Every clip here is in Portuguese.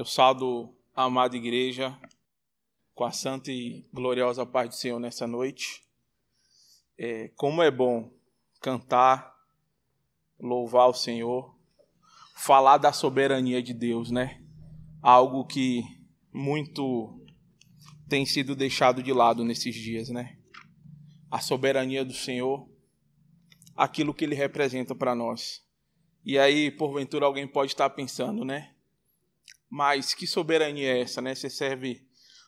Eu saldo a amada igreja com a santa e gloriosa paz do Senhor nessa noite. É, como é bom cantar, louvar o Senhor, falar da soberania de Deus, né? Algo que muito tem sido deixado de lado nesses dias, né? A soberania do Senhor, aquilo que ele representa para nós. E aí, porventura, alguém pode estar pensando, né? Mas que soberania é essa, né? Você serve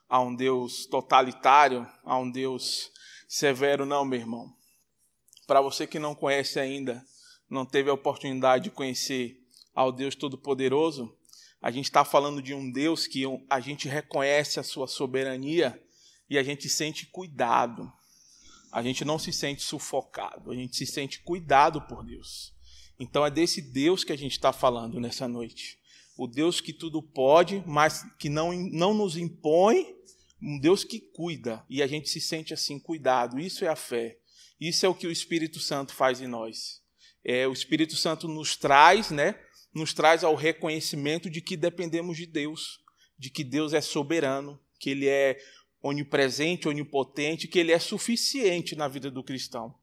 a um Deus totalitário, a um Deus severo, não, meu irmão. Para você que não conhece ainda, não teve a oportunidade de conhecer ao Deus Todo-Poderoso, a gente está falando de um Deus que a gente reconhece a sua soberania e a gente sente cuidado. A gente não se sente sufocado, a gente se sente cuidado por Deus. Então é desse Deus que a gente está falando nessa noite o Deus que tudo pode, mas que não, não nos impõe, um Deus que cuida, e a gente se sente assim, cuidado. Isso é a fé. Isso é o que o Espírito Santo faz em nós. É, o Espírito Santo nos traz, né? Nos traz ao reconhecimento de que dependemos de Deus, de que Deus é soberano, que Ele é onipresente, onipotente, que Ele é suficiente na vida do cristão.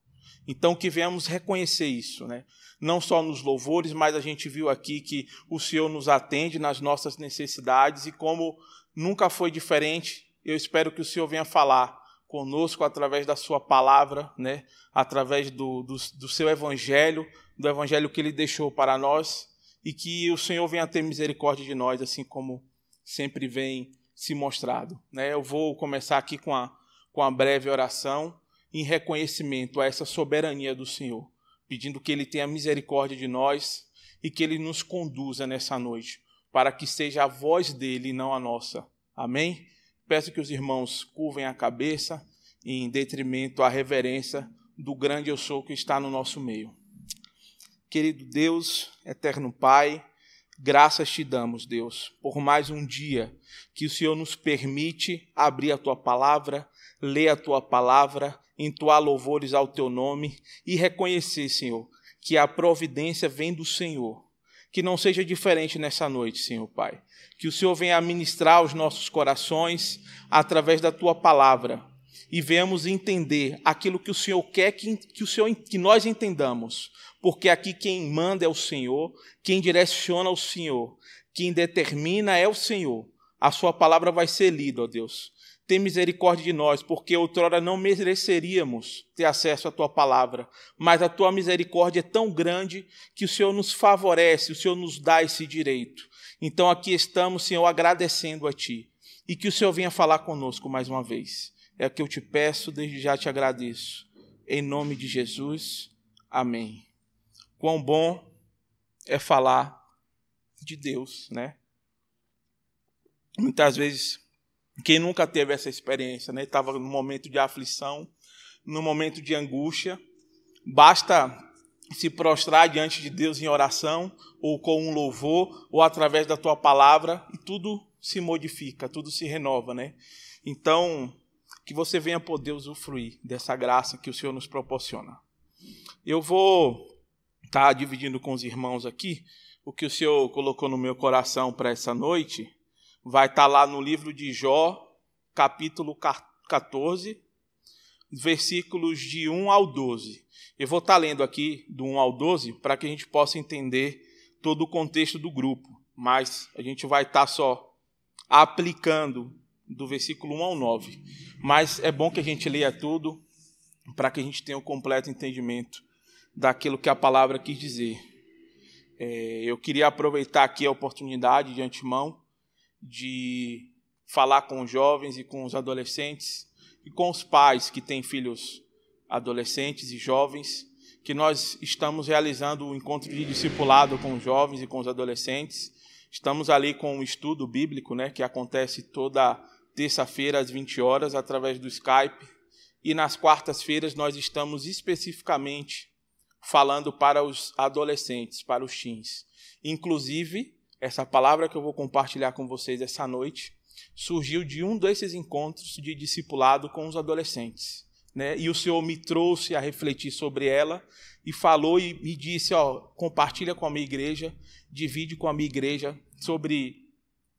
Então, que venhamos reconhecer isso, né? não só nos louvores, mas a gente viu aqui que o Senhor nos atende nas nossas necessidades e como nunca foi diferente, eu espero que o Senhor venha falar conosco através da sua palavra, né? através do, do, do seu evangelho, do evangelho que ele deixou para nós e que o Senhor venha ter misericórdia de nós, assim como sempre vem se mostrado. Né? Eu vou começar aqui com a, com a breve oração em reconhecimento a essa soberania do Senhor pedindo que Ele tenha misericórdia de nós e que Ele nos conduza nessa noite, para que seja a voz dele e não a nossa. Amém? Peço que os irmãos curvem a cabeça em detrimento à reverência do grande eu sou que está no nosso meio. Querido Deus, eterno Pai, graças te damos, Deus, por mais um dia que o Senhor nos permite abrir a tua palavra, ler a tua palavra entoar louvores ao teu nome e reconhecer, Senhor, que a providência vem do Senhor. Que não seja diferente nessa noite, Senhor Pai. Que o Senhor venha ministrar os nossos corações através da tua palavra e venhamos entender aquilo que o Senhor quer que, que, o Senhor, que nós entendamos. Porque aqui quem manda é o Senhor, quem direciona é o Senhor, quem determina é o Senhor. A sua palavra vai ser lida, ó Deus tem misericórdia de nós, porque outrora não mereceríamos ter acesso à tua palavra, mas a tua misericórdia é tão grande que o Senhor nos favorece, o Senhor nos dá esse direito. Então aqui estamos, Senhor, agradecendo a ti e que o Senhor venha falar conosco mais uma vez. É o que eu te peço, desde já te agradeço. Em nome de Jesus, amém. Quão bom é falar de Deus, né? Muitas vezes quem nunca teve essa experiência, né? Estava num momento de aflição, num momento de angústia, basta se prostrar diante de Deus em oração, ou com um louvor, ou através da tua palavra, e tudo se modifica, tudo se renova, né? Então, que você venha poder usufruir dessa graça que o Senhor nos proporciona. Eu vou estar tá dividindo com os irmãos aqui o que o Senhor colocou no meu coração para essa noite vai estar tá lá no livro de Jó, capítulo 14, versículos de 1 ao 12. Eu vou estar tá lendo aqui do 1 ao 12 para que a gente possa entender todo o contexto do grupo, mas a gente vai estar tá só aplicando do versículo 1 ao 9. Mas é bom que a gente leia tudo para que a gente tenha o um completo entendimento daquilo que a palavra quis dizer. É, eu queria aproveitar aqui a oportunidade de antemão de falar com os jovens e com os adolescentes e com os pais que têm filhos adolescentes e jovens, que nós estamos realizando o um encontro de discipulado com os jovens e com os adolescentes. Estamos ali com um estudo bíblico, né, que acontece toda terça-feira às 20 horas através do Skype, e nas quartas-feiras nós estamos especificamente falando para os adolescentes, para os teens. Inclusive, essa palavra que eu vou compartilhar com vocês essa noite surgiu de um desses encontros de discipulado com os adolescentes. Né? E o Senhor me trouxe a refletir sobre ela e falou e me disse: ó, compartilha com a minha igreja, divide com a minha igreja sobre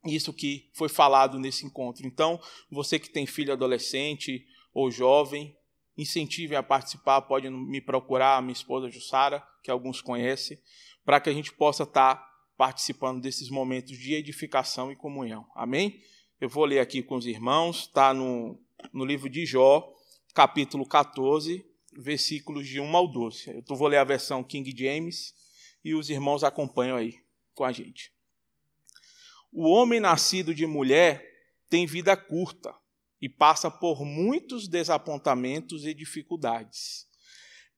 isso que foi falado nesse encontro. Então, você que tem filho adolescente ou jovem, incentive a participar, pode me procurar, minha esposa Jussara, que alguns conhecem, para que a gente possa estar tá participando desses momentos de edificação e comunhão. Amém? Eu vou ler aqui com os irmãos, está no, no livro de Jó, capítulo 14, versículos de 1 ao 12. Eu vou ler a versão King James e os irmãos acompanham aí com a gente. O homem nascido de mulher tem vida curta e passa por muitos desapontamentos e dificuldades.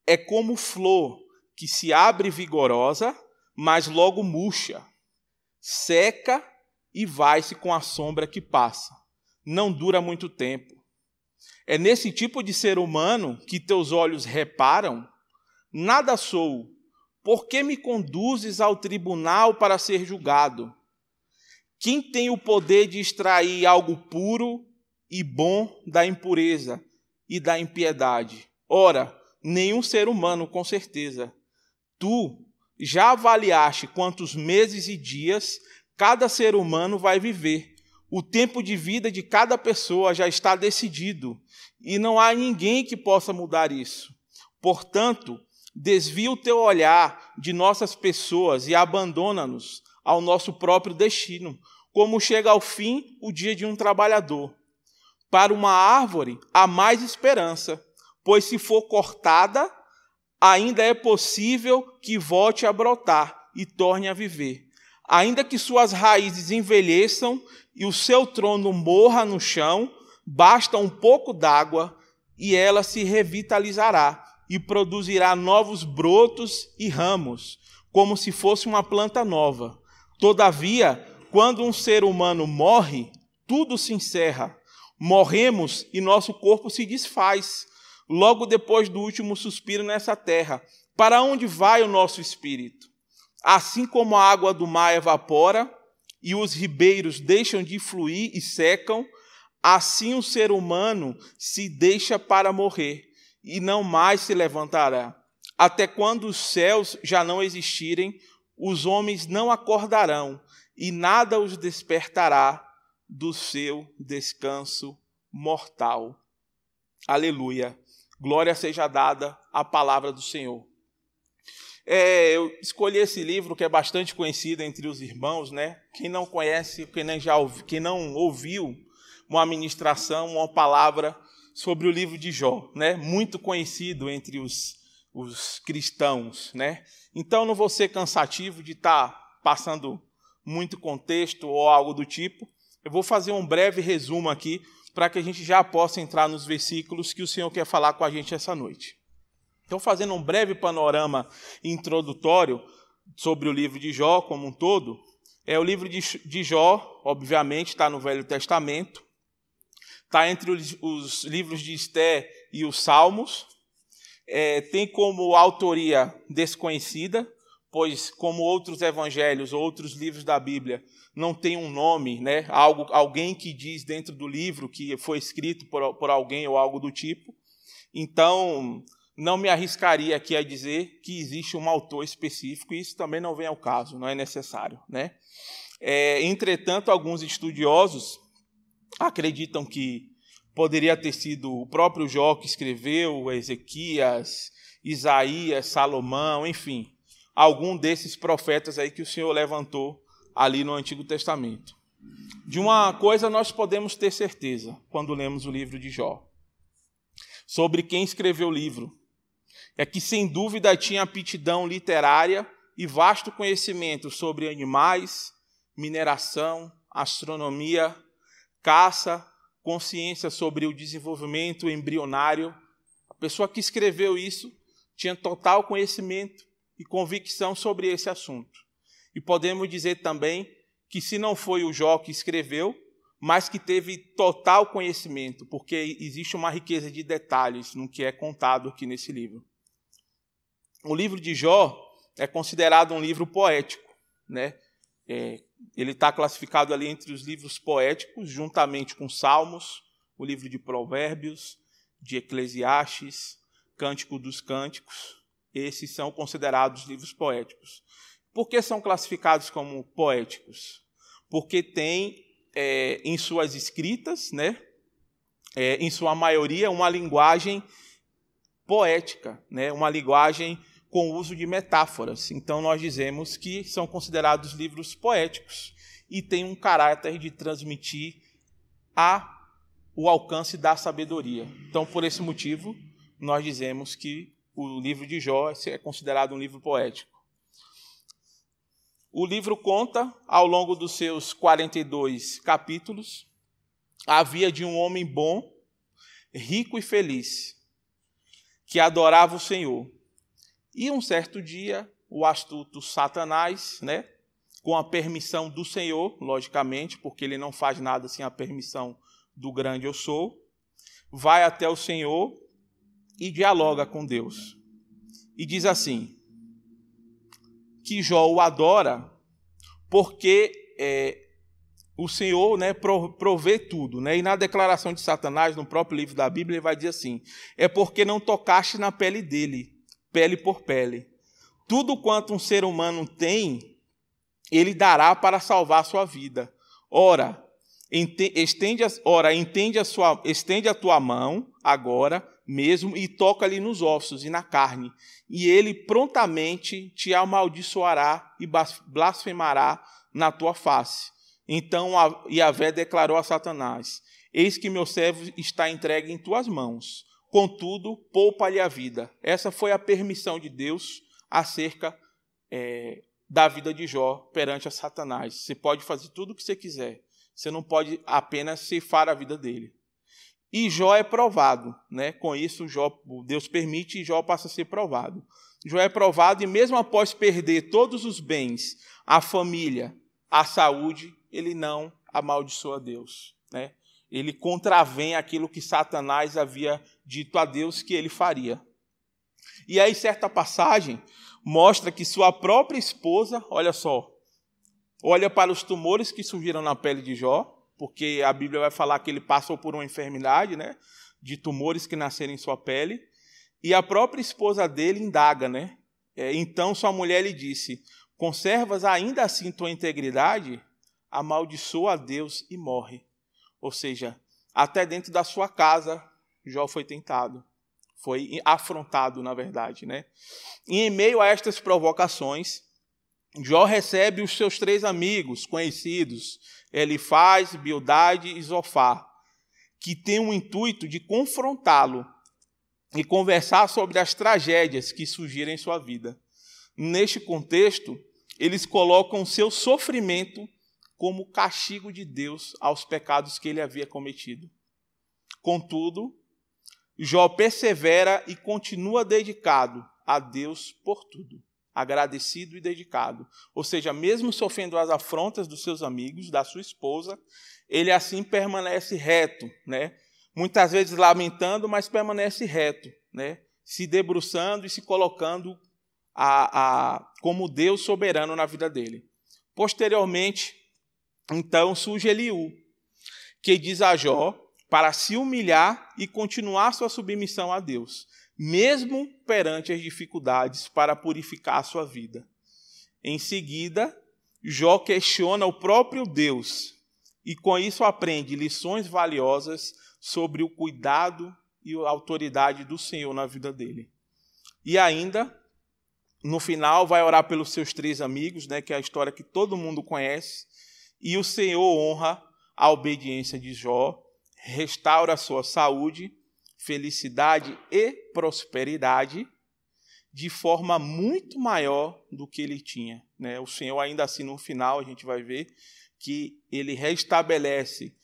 É como flor que se abre vigorosa, mas logo murcha, seca e vai-se com a sombra que passa. Não dura muito tempo. É nesse tipo de ser humano que teus olhos reparam? Nada sou. Por que me conduzes ao tribunal para ser julgado? Quem tem o poder de extrair algo puro e bom da impureza e da impiedade? Ora, nenhum ser humano, com certeza. Tu já avaliaste quantos meses e dias cada ser humano vai viver. O tempo de vida de cada pessoa já está decidido e não há ninguém que possa mudar isso. Portanto, desvia o teu olhar de nossas pessoas e abandona-nos ao nosso próprio destino, como chega ao fim o dia de um trabalhador. Para uma árvore há mais esperança, pois se for cortada, ainda é possível que volte a brotar e torne a viver. Ainda que suas raízes envelheçam e o seu trono morra no chão, basta um pouco d'água e ela se revitalizará e produzirá novos brotos e ramos, como se fosse uma planta nova. Todavia, quando um ser humano morre, tudo se encerra. Morremos e nosso corpo se desfaz, logo depois do último suspiro nessa terra. Para onde vai o nosso espírito? Assim como a água do mar evapora e os ribeiros deixam de fluir e secam, assim o ser humano se deixa para morrer e não mais se levantará. Até quando os céus já não existirem, os homens não acordarão e nada os despertará do seu descanso mortal. Aleluia. Glória seja dada à palavra do Senhor. É, eu escolhi esse livro que é bastante conhecido entre os irmãos, né? Quem não conhece, quem, nem já ouvi, quem não ouviu uma ministração, uma palavra sobre o livro de Jó, né? Muito conhecido entre os, os cristãos, né? Então não vou ser cansativo de estar tá passando muito contexto ou algo do tipo. Eu vou fazer um breve resumo aqui para que a gente já possa entrar nos versículos que o Senhor quer falar com a gente essa noite. Então, fazendo um breve panorama introdutório sobre o livro de Jó como um todo, é o livro de Jó, obviamente, está no Velho Testamento, está entre os, livros de Esté e os Salmos, é, tem como autoria desconhecida, pois como outros evangelhos, outros livros da Bíblia, não tem um nome, né? Algo, alguém que diz dentro do livro que foi escrito por, por alguém ou algo do tipo. Então, não me arriscaria aqui a dizer que existe um autor específico, e isso também não vem ao caso, não é necessário, né? É, entretanto, alguns estudiosos acreditam que poderia ter sido o próprio Jó que escreveu, Ezequias, Isaías, Salomão, enfim, algum desses profetas aí que o Senhor levantou ali no Antigo Testamento. De uma coisa nós podemos ter certeza quando lemos o livro de Jó, sobre quem escreveu o livro, é que sem dúvida tinha aptidão literária e vasto conhecimento sobre animais, mineração, astronomia, caça, consciência sobre o desenvolvimento embrionário. A pessoa que escreveu isso tinha total conhecimento e convicção sobre esse assunto. E podemos dizer também que, se não foi o Jó que escreveu, mas que teve total conhecimento, porque existe uma riqueza de detalhes no que é contado aqui nesse livro. O livro de Jó é considerado um livro poético, né? É, ele está classificado ali entre os livros poéticos, juntamente com Salmos, o livro de Provérbios, de Eclesiastes, Cântico dos Cânticos, esses são considerados livros poéticos. Por que são classificados como poéticos? porque tem é, em suas escritas, né, é, em sua maioria, uma linguagem poética, né, uma linguagem com uso de metáforas. Então, nós dizemos que são considerados livros poéticos e têm um caráter de transmitir a, o alcance da sabedoria. Então, por esse motivo, nós dizemos que o livro de Jó é considerado um livro poético. O livro conta, ao longo dos seus 42 capítulos, a vida de um homem bom, rico e feliz, que adorava o Senhor e um certo dia, o astuto Satanás, né, com a permissão do Senhor, logicamente, porque ele não faz nada sem a permissão do grande eu sou, vai até o Senhor e dialoga com Deus. E diz assim: que Jó o adora porque é, o Senhor né, provê tudo. Né? E na declaração de Satanás, no próprio livro da Bíblia, ele vai dizer assim: é porque não tocaste na pele dele pele por pele. Tudo quanto um ser humano tem, ele dará para salvar a sua vida. Ora, estende a, ora, entende a sua, estende a tua mão agora mesmo e toca-lhe nos ossos e na carne, e ele prontamente te amaldiçoará e blasfemará na tua face. Então Yahvé declarou a Satanás: Eis que meu servo está entregue em tuas mãos contudo, poupa-lhe a vida. Essa foi a permissão de Deus acerca é, da vida de Jó perante a Satanás. Você pode fazer tudo o que você quiser, você não pode apenas ceifar a vida dele. E Jó é provado, né? Com isso, Jó, Deus permite e Jó passa a ser provado. Jó é provado e mesmo após perder todos os bens, a família, a saúde, ele não amaldiçoa Deus, né? ele contravém aquilo que Satanás havia dito a Deus que ele faria. E aí, certa passagem mostra que sua própria esposa, olha só, olha para os tumores que surgiram na pele de Jó, porque a Bíblia vai falar que ele passou por uma enfermidade, né, de tumores que nasceram em sua pele, e a própria esposa dele indaga, né? É, então sua mulher lhe disse: Conservas ainda assim tua integridade? Amaldiçoa a Deus e morre. Ou seja, até dentro da sua casa, Jó foi tentado, foi afrontado, na verdade. Né? E em meio a estas provocações, Jó recebe os seus três amigos conhecidos, Elifaz, Bildade e Zofar, que têm o intuito de confrontá-lo e conversar sobre as tragédias que surgiram em sua vida. Neste contexto, eles colocam seu sofrimento como castigo de Deus aos pecados que ele havia cometido. Contudo, Jó persevera e continua dedicado a Deus por tudo, agradecido e dedicado. Ou seja, mesmo sofrendo as afrontas dos seus amigos, da sua esposa, ele assim permanece reto, né? Muitas vezes lamentando, mas permanece reto, né? Se debruçando e se colocando a, a, como Deus soberano na vida dele. Posteriormente, então surge Eliú, que diz a Jó para se humilhar e continuar sua submissão a Deus, mesmo perante as dificuldades, para purificar a sua vida. Em seguida, Jó questiona o próprio Deus e com isso aprende lições valiosas sobre o cuidado e a autoridade do Senhor na vida dele. E ainda, no final, vai orar pelos seus três amigos, né, que é a história que todo mundo conhece, e o Senhor honra a obediência de Jó, restaura a sua saúde, felicidade e prosperidade de forma muito maior do que ele tinha. Né? O Senhor, ainda assim, no final, a gente vai ver que ele restabelece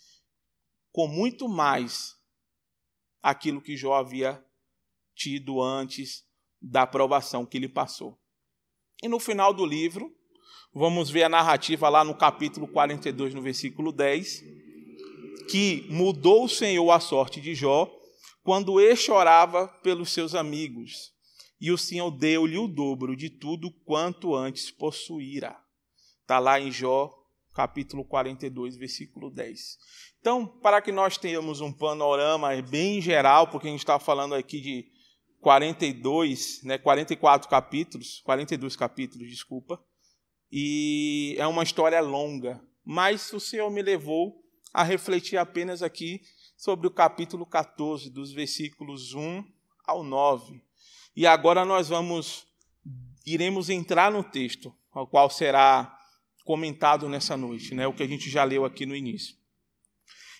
com muito mais aquilo que Jó havia tido antes da aprovação que ele passou. E no final do livro, Vamos ver a narrativa lá no capítulo 42, no versículo 10, que mudou o Senhor a sorte de Jó quando ele chorava pelos seus amigos, e o Senhor deu-lhe o dobro de tudo quanto antes possuíra. Está lá em Jó, capítulo 42, versículo 10. Então, para que nós tenhamos um panorama bem geral, porque a gente está falando aqui de 42, né, 44 capítulos, 42 capítulos, desculpa, e é uma história longa, mas o Senhor me levou a refletir apenas aqui sobre o capítulo 14, dos versículos 1 ao 9. E agora nós vamos iremos entrar no texto, ao qual será comentado nessa noite, né, o que a gente já leu aqui no início.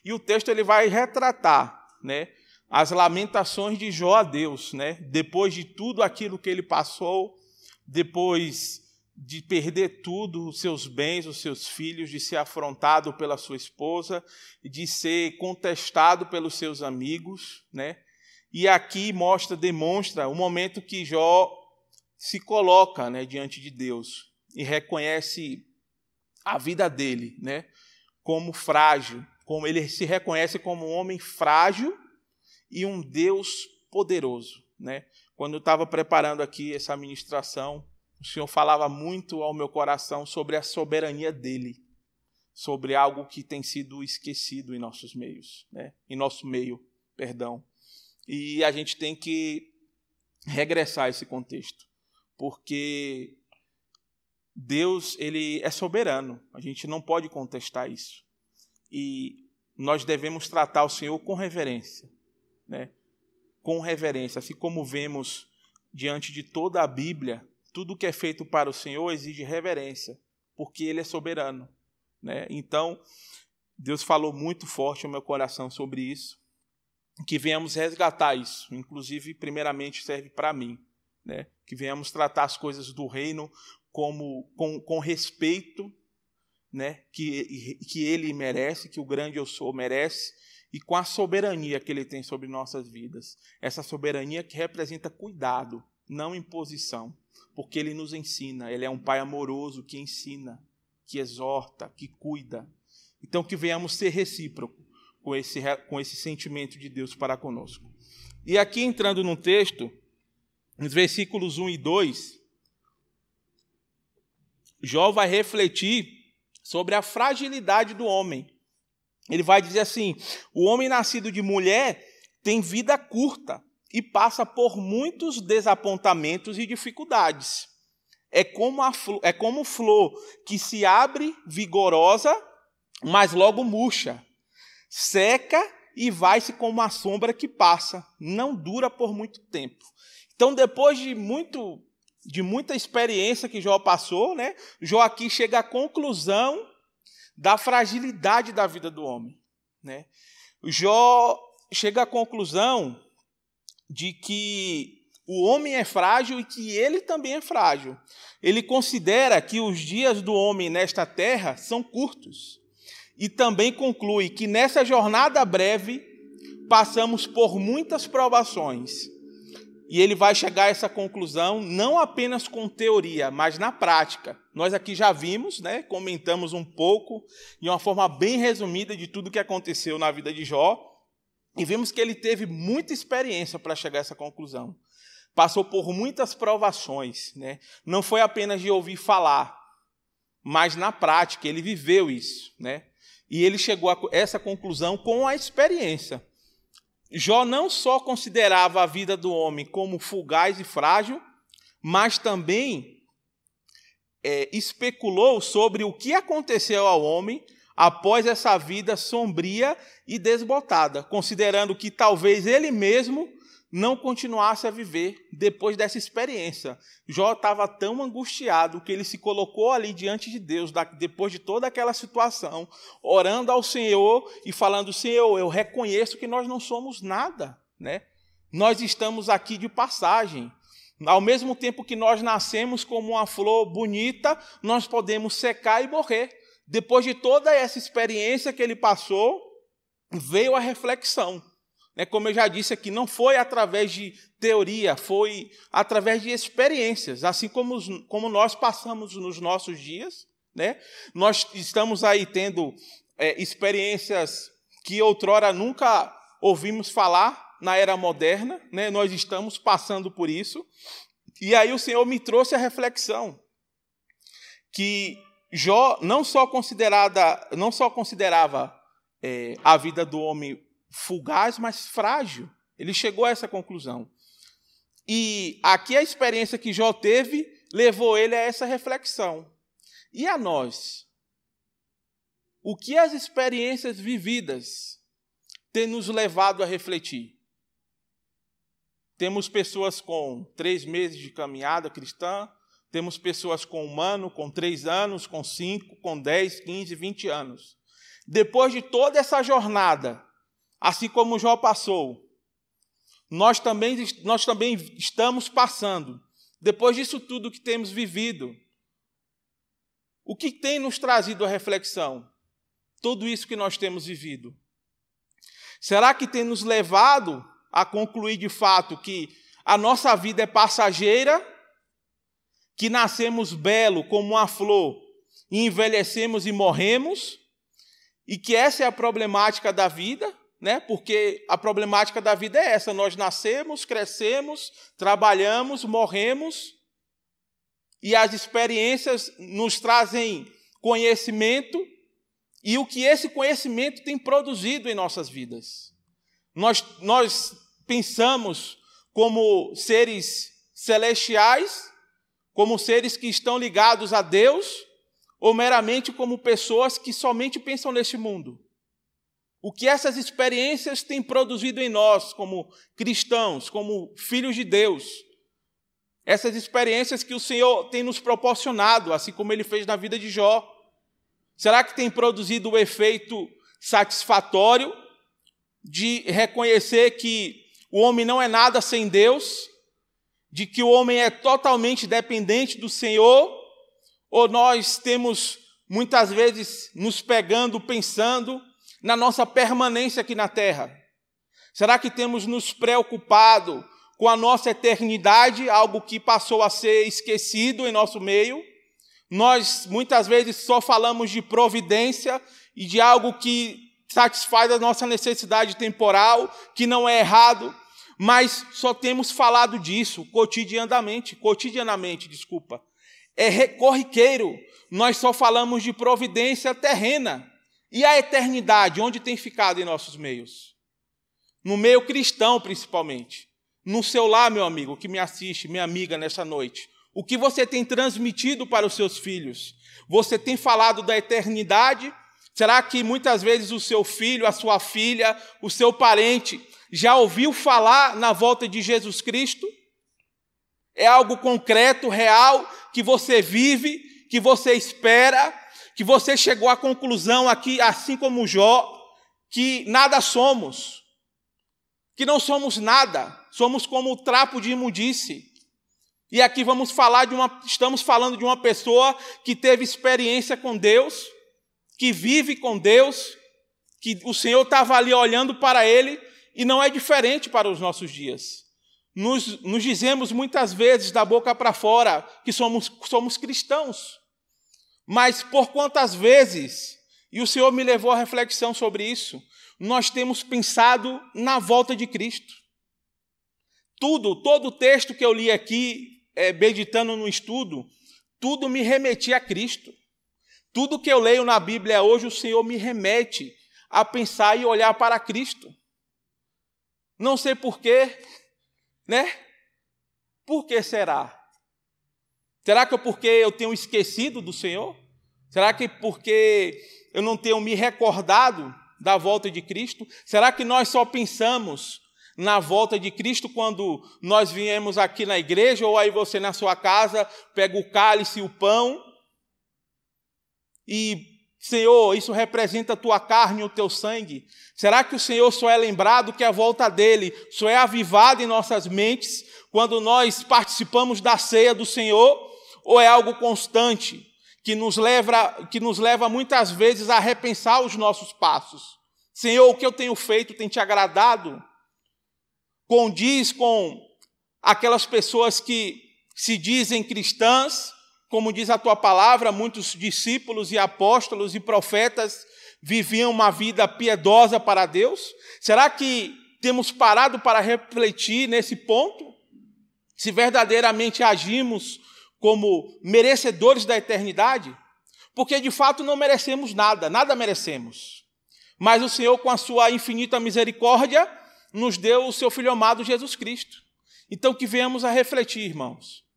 E o texto ele vai retratar, né, as lamentações de Jó a Deus, né, depois de tudo aquilo que ele passou, depois de perder tudo, os seus bens, os seus filhos, de ser afrontado pela sua esposa, de ser contestado pelos seus amigos, né? E aqui mostra, demonstra o momento que Jó se coloca, né, diante de Deus e reconhece a vida dele, né, como frágil, como ele se reconhece como um homem frágil e um Deus poderoso, né? Quando eu estava preparando aqui essa ministração, o Senhor falava muito ao meu coração sobre a soberania dele, sobre algo que tem sido esquecido em nossos meios, né? em nosso meio, perdão. E a gente tem que regressar a esse contexto, porque Deus ele é soberano, a gente não pode contestar isso. E nós devemos tratar o Senhor com reverência, né? com reverência, assim como vemos diante de toda a Bíblia tudo que é feito para o Senhor exige reverência, porque Ele é soberano. Né? Então, Deus falou muito forte ao meu coração sobre isso, que venhamos resgatar isso, inclusive, primeiramente, serve para mim, né? que venhamos tratar as coisas do reino como com, com respeito né? que, que Ele merece, que o grande eu sou merece, e com a soberania que Ele tem sobre nossas vidas. Essa soberania que representa cuidado, não imposição porque ele nos ensina. Ele é um pai amoroso que ensina, que exorta, que cuida. Então, que venhamos ser recíproco com esse, com esse sentimento de Deus para conosco. E aqui, entrando no texto, nos versículos 1 e 2, Jó vai refletir sobre a fragilidade do homem. Ele vai dizer assim: o homem nascido de mulher tem vida curta e passa por muitos desapontamentos e dificuldades. É como, a, é como flor que se abre vigorosa, mas logo murcha, seca e vai-se como a sombra que passa, não dura por muito tempo. Então, depois de muito de muita experiência que Jó passou, né? Jó aqui chega à conclusão da fragilidade da vida do homem, né? Jó chega à conclusão de que o homem é frágil e que ele também é frágil. Ele considera que os dias do homem nesta terra são curtos. E também conclui que nessa jornada breve passamos por muitas provações. E ele vai chegar a essa conclusão não apenas com teoria, mas na prática. Nós aqui já vimos, né, comentamos um pouco, de uma forma bem resumida, de tudo que aconteceu na vida de Jó. E vimos que ele teve muita experiência para chegar a essa conclusão. Passou por muitas provações, né? Não foi apenas de ouvir falar, mas na prática ele viveu isso, né? E ele chegou a essa conclusão com a experiência. Jó não só considerava a vida do homem como fugaz e frágil, mas também é, especulou sobre o que aconteceu ao homem após essa vida sombria e desbotada, considerando que talvez ele mesmo não continuasse a viver depois dessa experiência. Jó estava tão angustiado que ele se colocou ali diante de Deus, depois de toda aquela situação, orando ao Senhor e falando: Senhor, eu reconheço que nós não somos nada, né? Nós estamos aqui de passagem. Ao mesmo tempo que nós nascemos como uma flor bonita, nós podemos secar e morrer. Depois de toda essa experiência que ele passou, veio a reflexão. Né? Como eu já disse aqui, não foi através de teoria, foi através de experiências, assim como, como nós passamos nos nossos dias. Né? Nós estamos aí tendo é, experiências que outrora nunca ouvimos falar na era moderna, né? nós estamos passando por isso. E aí o Senhor me trouxe a reflexão que Jó não só, considerada, não só considerava é, a vida do homem fugaz, mas frágil. Ele chegou a essa conclusão. E aqui a experiência que Jó teve levou ele a essa reflexão. E a nós? o que as experiências vividas têm nos levado a refletir. Temos pessoas com três meses de caminhada cristã, temos pessoas com um ano, com três anos, com cinco, com dez, quinze, vinte anos. Depois de toda essa jornada, assim como Jó passou, nós também, nós também estamos passando, depois disso tudo que temos vivido, o que tem nos trazido a reflexão? Tudo isso que nós temos vivido. Será que tem nos levado a concluir de fato que a nossa vida é passageira, que nascemos belo como uma flor e envelhecemos e morremos, e que essa é a problemática da vida, né? Porque a problemática da vida é essa: nós nascemos, crescemos, trabalhamos, morremos, e as experiências nos trazem conhecimento, e o que esse conhecimento tem produzido em nossas vidas. Nós, nós pensamos como seres celestiais, como seres que estão ligados a Deus, ou meramente como pessoas que somente pensam neste mundo. O que essas experiências têm produzido em nós, como cristãos, como filhos de Deus. Essas experiências que o Senhor tem nos proporcionado, assim como ele fez na vida de Jó. Será que tem produzido o efeito satisfatório de reconhecer que o homem não é nada sem Deus, de que o homem é totalmente dependente do Senhor, ou nós temos muitas vezes nos pegando, pensando na nossa permanência aqui na terra? Será que temos nos preocupado com a nossa eternidade, algo que passou a ser esquecido em nosso meio? Nós muitas vezes só falamos de providência e de algo que satisfaz a nossa necessidade temporal, que não é errado, mas só temos falado disso cotidianamente, cotidianamente, desculpa. É corriqueiro, nós só falamos de providência terrena. E a eternidade, onde tem ficado em nossos meios? No meio cristão, principalmente. No seu lar, meu amigo, que me assiste, minha amiga, nessa noite. O que você tem transmitido para os seus filhos? Você tem falado da eternidade? Será que muitas vezes o seu filho, a sua filha, o seu parente já ouviu falar na volta de Jesus Cristo? É algo concreto, real, que você vive, que você espera, que você chegou à conclusão aqui, assim como Jó, que nada somos, que não somos nada, somos como o trapo de imundice. E aqui vamos falar de uma, estamos falando de uma pessoa que teve experiência com Deus, que vive com Deus, que o Senhor estava ali olhando para ele, e não é diferente para os nossos dias. Nos, nos dizemos muitas vezes da boca para fora que somos, somos cristãos, mas por quantas vezes, e o Senhor me levou à reflexão sobre isso, nós temos pensado na volta de Cristo. Tudo, todo o texto que eu li aqui, é, meditando no estudo, tudo me remetia a Cristo. Tudo que eu leio na Bíblia hoje, o Senhor me remete a pensar e olhar para Cristo. Não sei porquê, né? Por que será? Será que é porque eu tenho esquecido do Senhor? Será que porque eu não tenho me recordado da volta de Cristo? Será que nós só pensamos na volta de Cristo quando nós viemos aqui na igreja ou aí você na sua casa pega o cálice e o pão e Senhor, isso representa a tua carne e o teu sangue. Será que o Senhor só é lembrado que a volta dele só é avivada em nossas mentes quando nós participamos da ceia do Senhor? Ou é algo constante que nos leva, que nos leva muitas vezes a repensar os nossos passos? Senhor, o que eu tenho feito tem te agradado? Condiz com aquelas pessoas que se dizem cristãs, como diz a tua palavra, muitos discípulos e apóstolos e profetas viviam uma vida piedosa para Deus? Será que temos parado para refletir nesse ponto? Se verdadeiramente agimos como merecedores da eternidade? Porque de fato não merecemos nada, nada merecemos. Mas o Senhor, com a sua infinita misericórdia, nos deu o seu Filho amado Jesus Cristo. Então que venhamos a refletir, irmãos.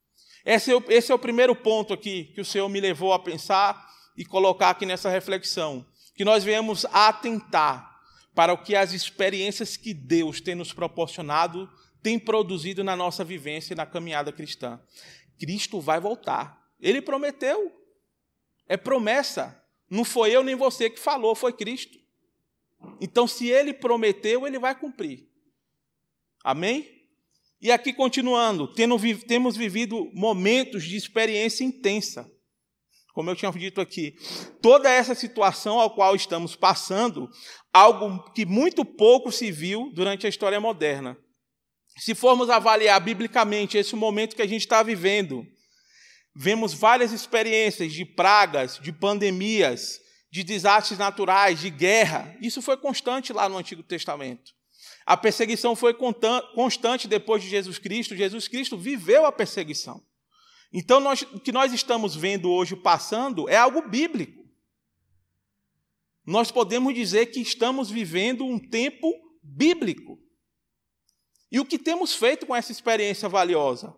Esse é, o, esse é o primeiro ponto aqui que o Senhor me levou a pensar e colocar aqui nessa reflexão. que nós venhamos a atentar para o que as experiências que Deus tem nos proporcionado tem produzido na nossa vivência e na caminhada cristã. Cristo vai voltar. Ele prometeu. É promessa. Não foi eu nem você que falou, foi Cristo. Então, se ele prometeu, ele vai cumprir. Amém? E aqui continuando, temos vivido momentos de experiência intensa. Como eu tinha dito aqui, toda essa situação ao qual estamos passando, algo que muito pouco se viu durante a história moderna. Se formos avaliar biblicamente esse momento que a gente está vivendo, vemos várias experiências de pragas, de pandemias, de desastres naturais, de guerra. Isso foi constante lá no Antigo Testamento. A perseguição foi constante depois de Jesus Cristo. Jesus Cristo viveu a perseguição. Então, nós, o que nós estamos vendo hoje passando é algo bíblico. Nós podemos dizer que estamos vivendo um tempo bíblico. E o que temos feito com essa experiência valiosa?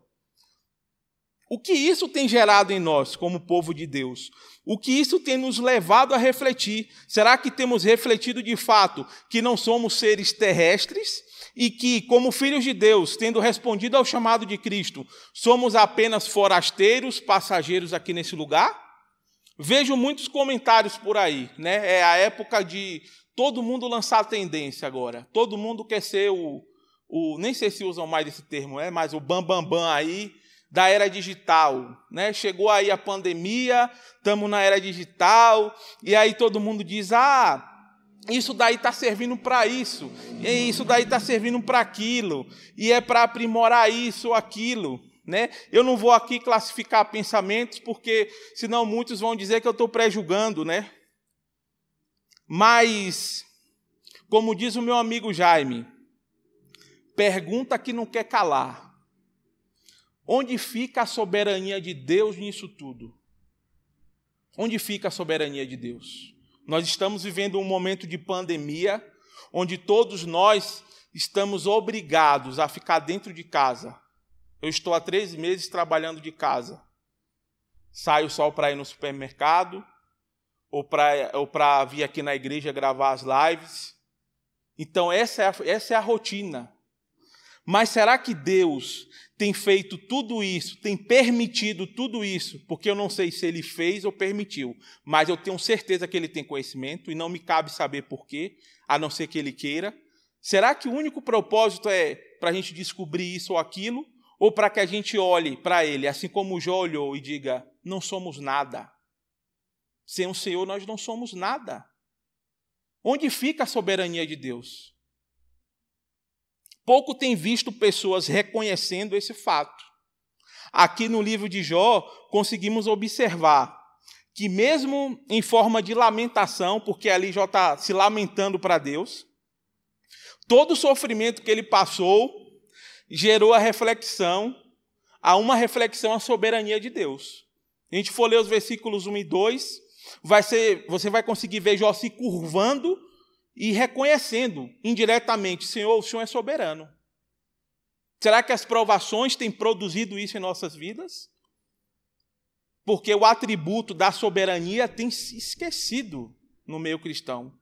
O que isso tem gerado em nós, como povo de Deus? O que isso tem nos levado a refletir? Será que temos refletido de fato que não somos seres terrestres e que, como filhos de Deus, tendo respondido ao chamado de Cristo, somos apenas forasteiros, passageiros aqui nesse lugar? Vejo muitos comentários por aí, né? É a época de todo mundo lançar tendência agora. Todo mundo quer ser o, o nem sei se usam mais esse termo, é, mas o bambambam bam, bam aí da era digital, né? Chegou aí a pandemia, estamos na era digital, e aí todo mundo diz: "Ah, isso daí está servindo para isso, e isso daí está servindo para aquilo, e é para aprimorar isso ou aquilo. Né? Eu não vou aqui classificar pensamentos, porque senão muitos vão dizer que eu estou pré-julgando. Né? Mas, como diz o meu amigo Jaime, pergunta que não quer calar. Onde fica a soberania de Deus nisso tudo? Onde fica a soberania de Deus? Nós estamos vivendo um momento de pandemia, onde todos nós estamos obrigados a ficar dentro de casa. Eu estou há três meses trabalhando de casa. Saio só para ir no supermercado, ou para vir aqui na igreja gravar as lives. Então, essa é a, essa é a rotina. Mas será que Deus tem feito tudo isso, tem permitido tudo isso, porque eu não sei se ele fez ou permitiu, mas eu tenho certeza que ele tem conhecimento e não me cabe saber porquê, a não ser que ele queira. Será que o único propósito é para a gente descobrir isso ou aquilo, ou para que a gente olhe para ele, assim como o Jó olhou e diga: não somos nada. Sem o Senhor nós não somos nada. Onde fica a soberania de Deus? Pouco tem visto pessoas reconhecendo esse fato. Aqui no livro de Jó, conseguimos observar que, mesmo em forma de lamentação, porque ali Jó está se lamentando para Deus, todo o sofrimento que ele passou gerou a reflexão, a uma reflexão à soberania de Deus. A gente for ler os versículos 1 e 2, vai ser, você vai conseguir ver Jó se curvando e reconhecendo indiretamente: Senhor, o Senhor é soberano. Será que as provações têm produzido isso em nossas vidas? Porque o atributo da soberania tem se esquecido no meio cristão.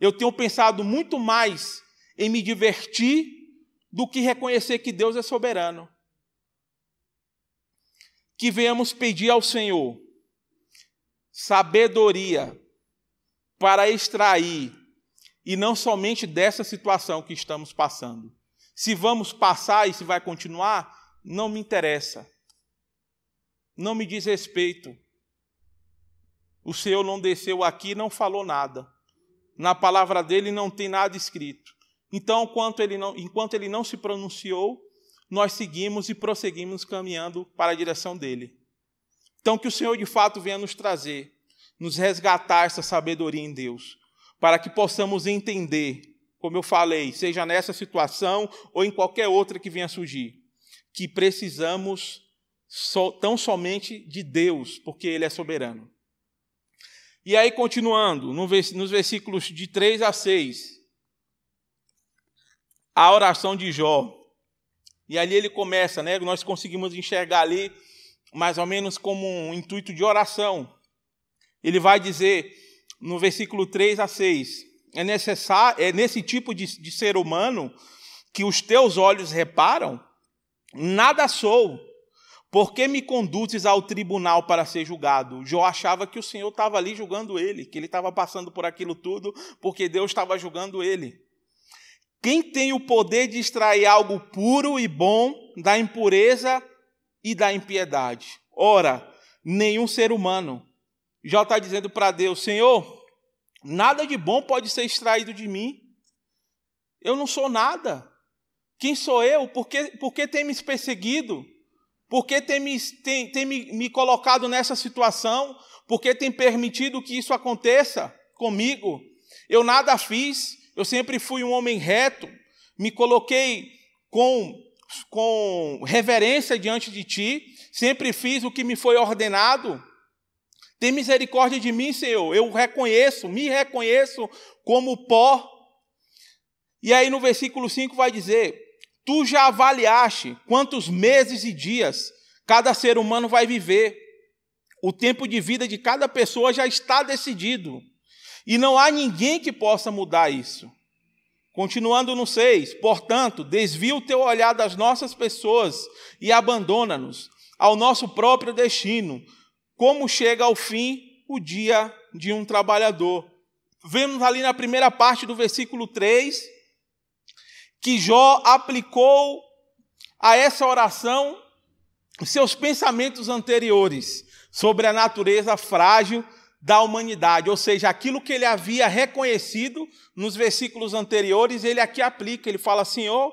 Eu tenho pensado muito mais em me divertir do que reconhecer que Deus é soberano. Que venhamos pedir ao Senhor sabedoria para extrair e não somente dessa situação que estamos passando. Se vamos passar e se vai continuar, não me interessa. Não me diz respeito. O Senhor não desceu aqui, não falou nada. Na palavra dele não tem nada escrito. Então, enquanto ele não, enquanto ele não se pronunciou, nós seguimos e prosseguimos caminhando para a direção dele. Então, que o Senhor de fato venha nos trazer, nos resgatar essa sabedoria em Deus, para que possamos entender, como eu falei, seja nessa situação ou em qualquer outra que venha surgir, que precisamos so, tão somente de Deus, porque Ele é soberano. E aí, continuando, nos versículos de 3 a 6, a oração de Jó. E ali ele começa, né? Nós conseguimos enxergar ali mais ou menos como um intuito de oração. Ele vai dizer: no versículo 3 a 6. É, necessário, é nesse tipo de, de ser humano que os teus olhos reparam? Nada sou. Por que me conduzes ao tribunal para ser julgado? Jó achava que o Senhor estava ali julgando ele, que ele estava passando por aquilo tudo, porque Deus estava julgando ele. Quem tem o poder de extrair algo puro e bom da impureza e da impiedade? Ora, nenhum ser humano. Jó está dizendo para Deus: Senhor, nada de bom pode ser extraído de mim. Eu não sou nada. Quem sou eu? Por que, por que tem me perseguido? Por que tem, me, tem, tem me, me colocado nessa situação? Por que tem permitido que isso aconteça comigo? Eu nada fiz, eu sempre fui um homem reto, me coloquei com, com reverência diante de ti, sempre fiz o que me foi ordenado. Tem misericórdia de mim, Senhor. Eu reconheço, me reconheço como pó. E aí no versículo 5 vai dizer: Tu já avaliaste quantos meses e dias cada ser humano vai viver. O tempo de vida de cada pessoa já está decidido. E não há ninguém que possa mudar isso. Continuando no 6, portanto, desvia o teu olhar das nossas pessoas e abandona-nos ao nosso próprio destino, como chega ao fim o dia de um trabalhador. Vemos ali na primeira parte do versículo 3 que Jó aplicou a essa oração seus pensamentos anteriores sobre a natureza frágil da humanidade, ou seja, aquilo que ele havia reconhecido nos versículos anteriores, ele aqui aplica. Ele fala: Senhor,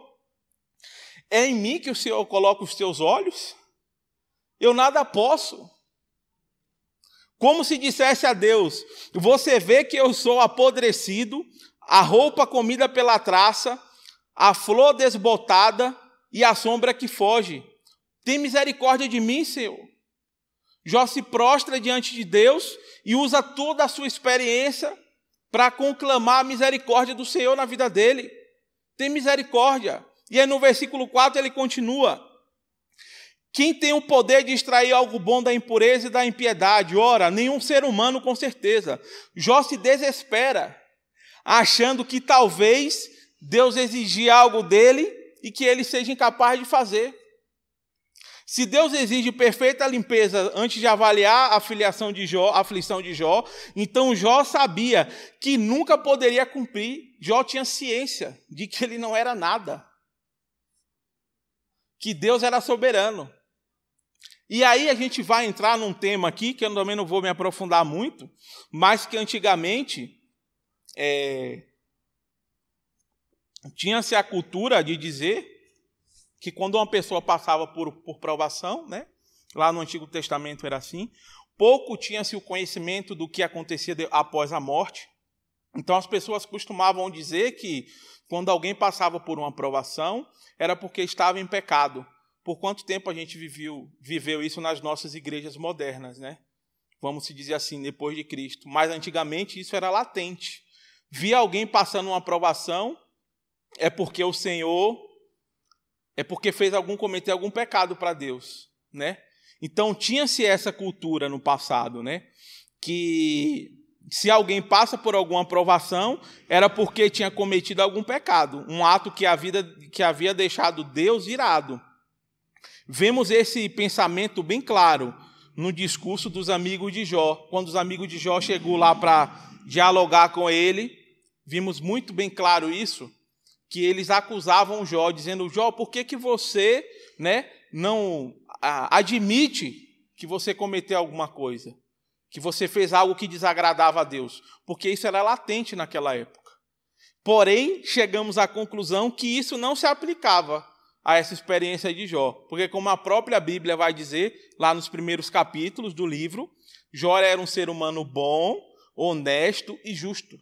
é em mim que o Senhor coloca os teus olhos? Eu nada posso. Como se dissesse a Deus: Você vê que eu sou apodrecido, a roupa comida pela traça, a flor desbotada e a sombra que foge. Tem misericórdia de mim, Senhor. Jó se prostra diante de Deus e usa toda a sua experiência para conclamar a misericórdia do Senhor na vida dele. Tem misericórdia. E aí no versículo 4 ele continua: Quem tem o poder de extrair algo bom da impureza e da impiedade? Ora, nenhum ser humano com certeza. Jó se desespera, achando que talvez Deus exigir algo dele e que ele seja incapaz de fazer. Se Deus exige perfeita limpeza antes de avaliar a filiação de Jó, a aflição de Jó, então Jó sabia que nunca poderia cumprir. Jó tinha ciência de que ele não era nada. Que Deus era soberano. E aí a gente vai entrar num tema aqui que eu também não vou me aprofundar muito, mas que antigamente é, tinha-se a cultura de dizer que quando uma pessoa passava por, por provação, né, lá no Antigo Testamento era assim, pouco tinha-se o conhecimento do que acontecia após a morte. Então as pessoas costumavam dizer que quando alguém passava por uma provação, era porque estava em pecado. Por quanto tempo a gente viveu, viveu isso nas nossas igrejas modernas, né? Vamos se dizer assim, depois de Cristo. Mas antigamente isso era latente. Via alguém passando uma provação, é porque o Senhor é porque fez algum cometer algum pecado para Deus, né? Então tinha-se essa cultura no passado, né? Que se alguém passa por alguma provação, era porque tinha cometido algum pecado, um ato que, a vida, que havia deixado Deus irado. Vemos esse pensamento bem claro no discurso dos amigos de Jó. Quando os amigos de Jó chegou lá para dialogar com ele, vimos muito bem claro isso que eles acusavam Jó, dizendo: Jó, por que, que você né, não admite que você cometeu alguma coisa? Que você fez algo que desagradava a Deus? Porque isso era latente naquela época. Porém, chegamos à conclusão que isso não se aplicava a essa experiência de Jó. Porque, como a própria Bíblia vai dizer, lá nos primeiros capítulos do livro, Jó era um ser humano bom, honesto e justo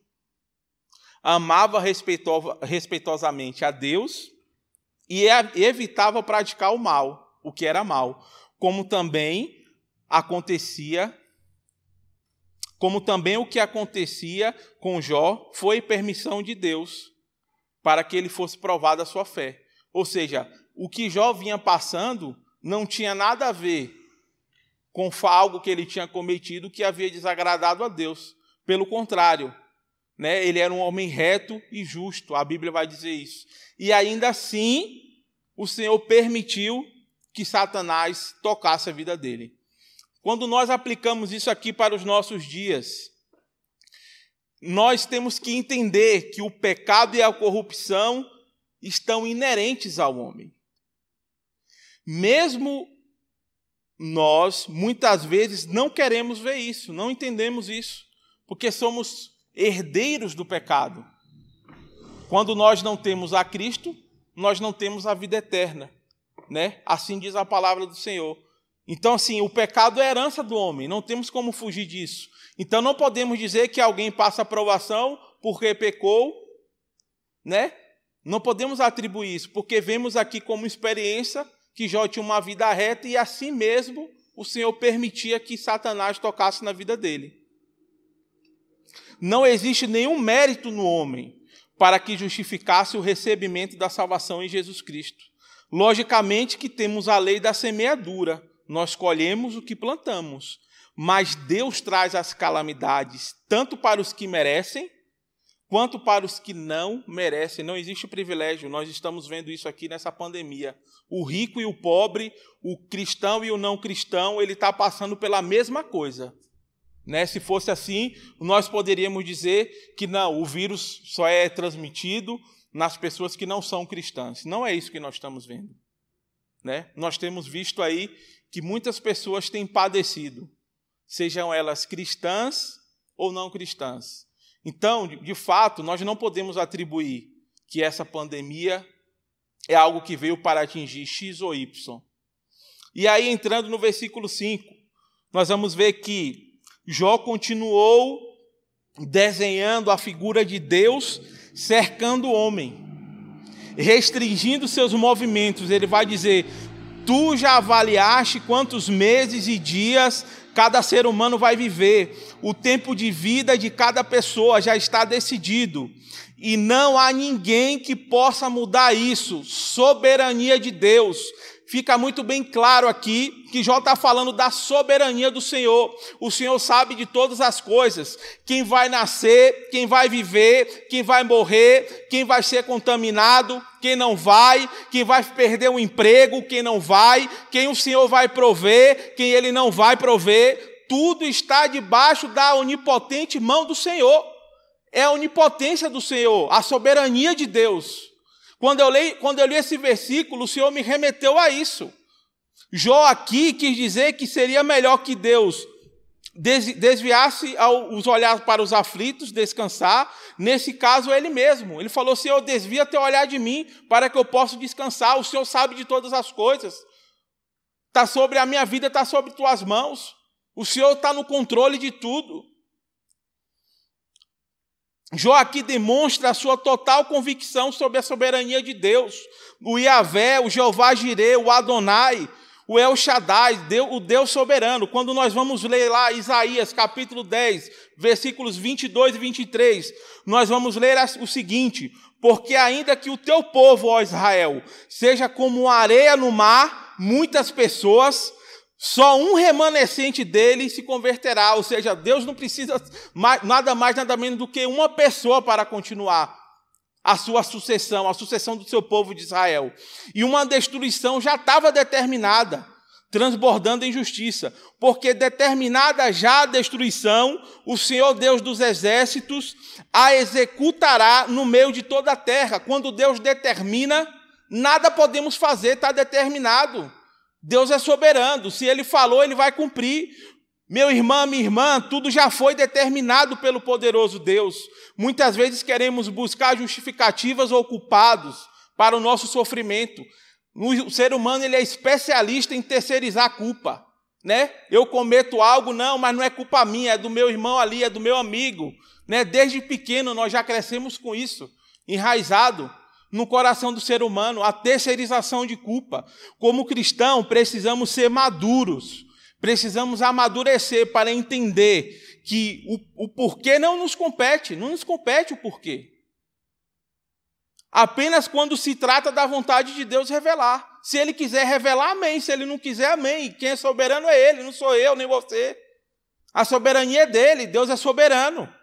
amava respeitosamente a Deus e evitava praticar o mal, o que era mal, como também acontecia como também o que acontecia com Jó foi permissão de Deus para que ele fosse provado a sua fé. Ou seja, o que Jó vinha passando não tinha nada a ver com algo que ele tinha cometido que havia desagradado a Deus. Pelo contrário, né? ele era um homem reto e justo, a Bíblia vai dizer isso. E ainda assim, o Senhor permitiu que Satanás tocasse a vida dele. Quando nós aplicamos isso aqui para os nossos dias, nós temos que entender que o pecado e a corrupção estão inerentes ao homem. Mesmo nós, muitas vezes, não queremos ver isso, não entendemos isso, porque somos herdeiros do pecado. Quando nós não temos a Cristo, nós não temos a vida eterna, né? Assim diz a palavra do Senhor. Então, assim, o pecado é herança do homem, não temos como fugir disso. Então, não podemos dizer que alguém passa aprovação porque pecou, né? Não podemos atribuir isso, porque vemos aqui como experiência que Jó tinha uma vida reta e assim mesmo o Senhor permitia que Satanás tocasse na vida dele. Não existe nenhum mérito no homem para que justificasse o recebimento da salvação em Jesus Cristo. Logicamente que temos a lei da semeadura, nós colhemos o que plantamos, mas Deus traz as calamidades tanto para os que merecem, quanto para os que não merecem. Não existe privilégio, nós estamos vendo isso aqui nessa pandemia. O rico e o pobre, o cristão e o não cristão, ele está passando pela mesma coisa. Né? Se fosse assim, nós poderíamos dizer que não, o vírus só é transmitido nas pessoas que não são cristãs. Não é isso que nós estamos vendo. Né? Nós temos visto aí que muitas pessoas têm padecido, sejam elas cristãs ou não cristãs. Então, de fato, nós não podemos atribuir que essa pandemia é algo que veio para atingir X ou Y. E aí, entrando no versículo 5, nós vamos ver que Jó continuou desenhando a figura de Deus cercando o homem, restringindo seus movimentos. Ele vai dizer: Tu já avaliaste quantos meses e dias cada ser humano vai viver. O tempo de vida de cada pessoa já está decidido. E não há ninguém que possa mudar isso. Soberania de Deus fica muito bem claro aqui que Jó está falando da soberania do Senhor. O Senhor sabe de todas as coisas: quem vai nascer, quem vai viver, quem vai morrer, quem vai ser contaminado, quem não vai, quem vai perder o emprego, quem não vai, quem o Senhor vai prover, quem ele não vai prover. Tudo está debaixo da onipotente mão do Senhor. É a onipotência do Senhor, a soberania de Deus. Quando eu, li, quando eu li esse versículo, o Senhor me remeteu a isso. Jó aqui quis dizer que seria melhor que Deus desviasse os olhares para os aflitos, descansar. Nesse caso, ele mesmo. Ele falou: Senhor, desvia teu olhar de mim para que eu possa descansar. O Senhor sabe de todas as coisas. Está sobre a minha vida, está sobre tuas mãos. O Senhor está no controle de tudo. Jó aqui demonstra a sua total convicção sobre a soberania de Deus. O Iavé, o Jeová Jireh, o Adonai, o El Shaddai, o Deus soberano. Quando nós vamos ler lá Isaías capítulo 10, versículos 22 e 23, nós vamos ler o seguinte: Porque ainda que o teu povo, ó Israel, seja como areia no mar, muitas pessoas só um remanescente dele se converterá, ou seja, Deus não precisa mais, nada mais, nada menos do que uma pessoa para continuar a sua sucessão, a sucessão do seu povo de Israel. E uma destruição já estava determinada, transbordando em justiça, porque determinada já a destruição, o Senhor Deus dos exércitos a executará no meio de toda a terra. Quando Deus determina, nada podemos fazer, está determinado. Deus é soberano, se ele falou, ele vai cumprir. Meu irmão, minha irmã, tudo já foi determinado pelo poderoso Deus. Muitas vezes queremos buscar justificativas ou culpados para o nosso sofrimento. O ser humano ele é especialista em terceirizar a culpa, né? Eu cometo algo, não, mas não é culpa minha, é do meu irmão ali, é do meu amigo, né? Desde pequeno nós já crescemos com isso, enraizado no coração do ser humano a terceirização de culpa. Como cristão, precisamos ser maduros, precisamos amadurecer para entender que o, o porquê não nos compete, não nos compete o porquê. Apenas quando se trata da vontade de Deus revelar. Se Ele quiser revelar, amém. Se Ele não quiser, amém. Quem é soberano é Ele, não sou eu nem você. A soberania é dele, Deus é soberano.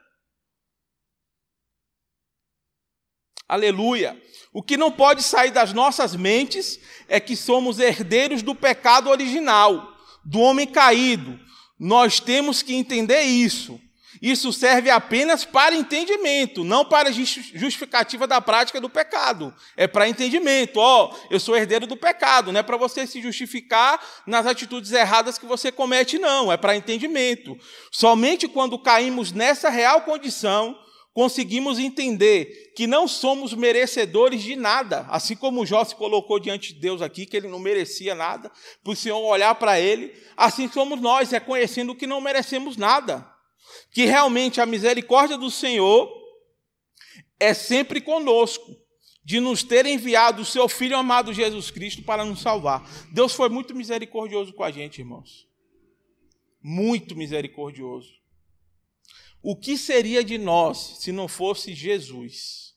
Aleluia. O que não pode sair das nossas mentes é que somos herdeiros do pecado original, do homem caído. Nós temos que entender isso. Isso serve apenas para entendimento, não para justificativa da prática do pecado. É para entendimento. Ó, oh, eu sou herdeiro do pecado, não é para você se justificar nas atitudes erradas que você comete, não. É para entendimento. Somente quando caímos nessa real condição, conseguimos entender que não somos merecedores de nada, assim como Jó se colocou diante de Deus aqui, que ele não merecia nada, para o Senhor olhar para ele, assim somos nós, reconhecendo que não merecemos nada que realmente a misericórdia do Senhor é sempre conosco, de nos ter enviado o seu Filho amado Jesus Cristo para nos salvar. Deus foi muito misericordioso com a gente, irmãos. Muito misericordioso. O que seria de nós se não fosse Jesus?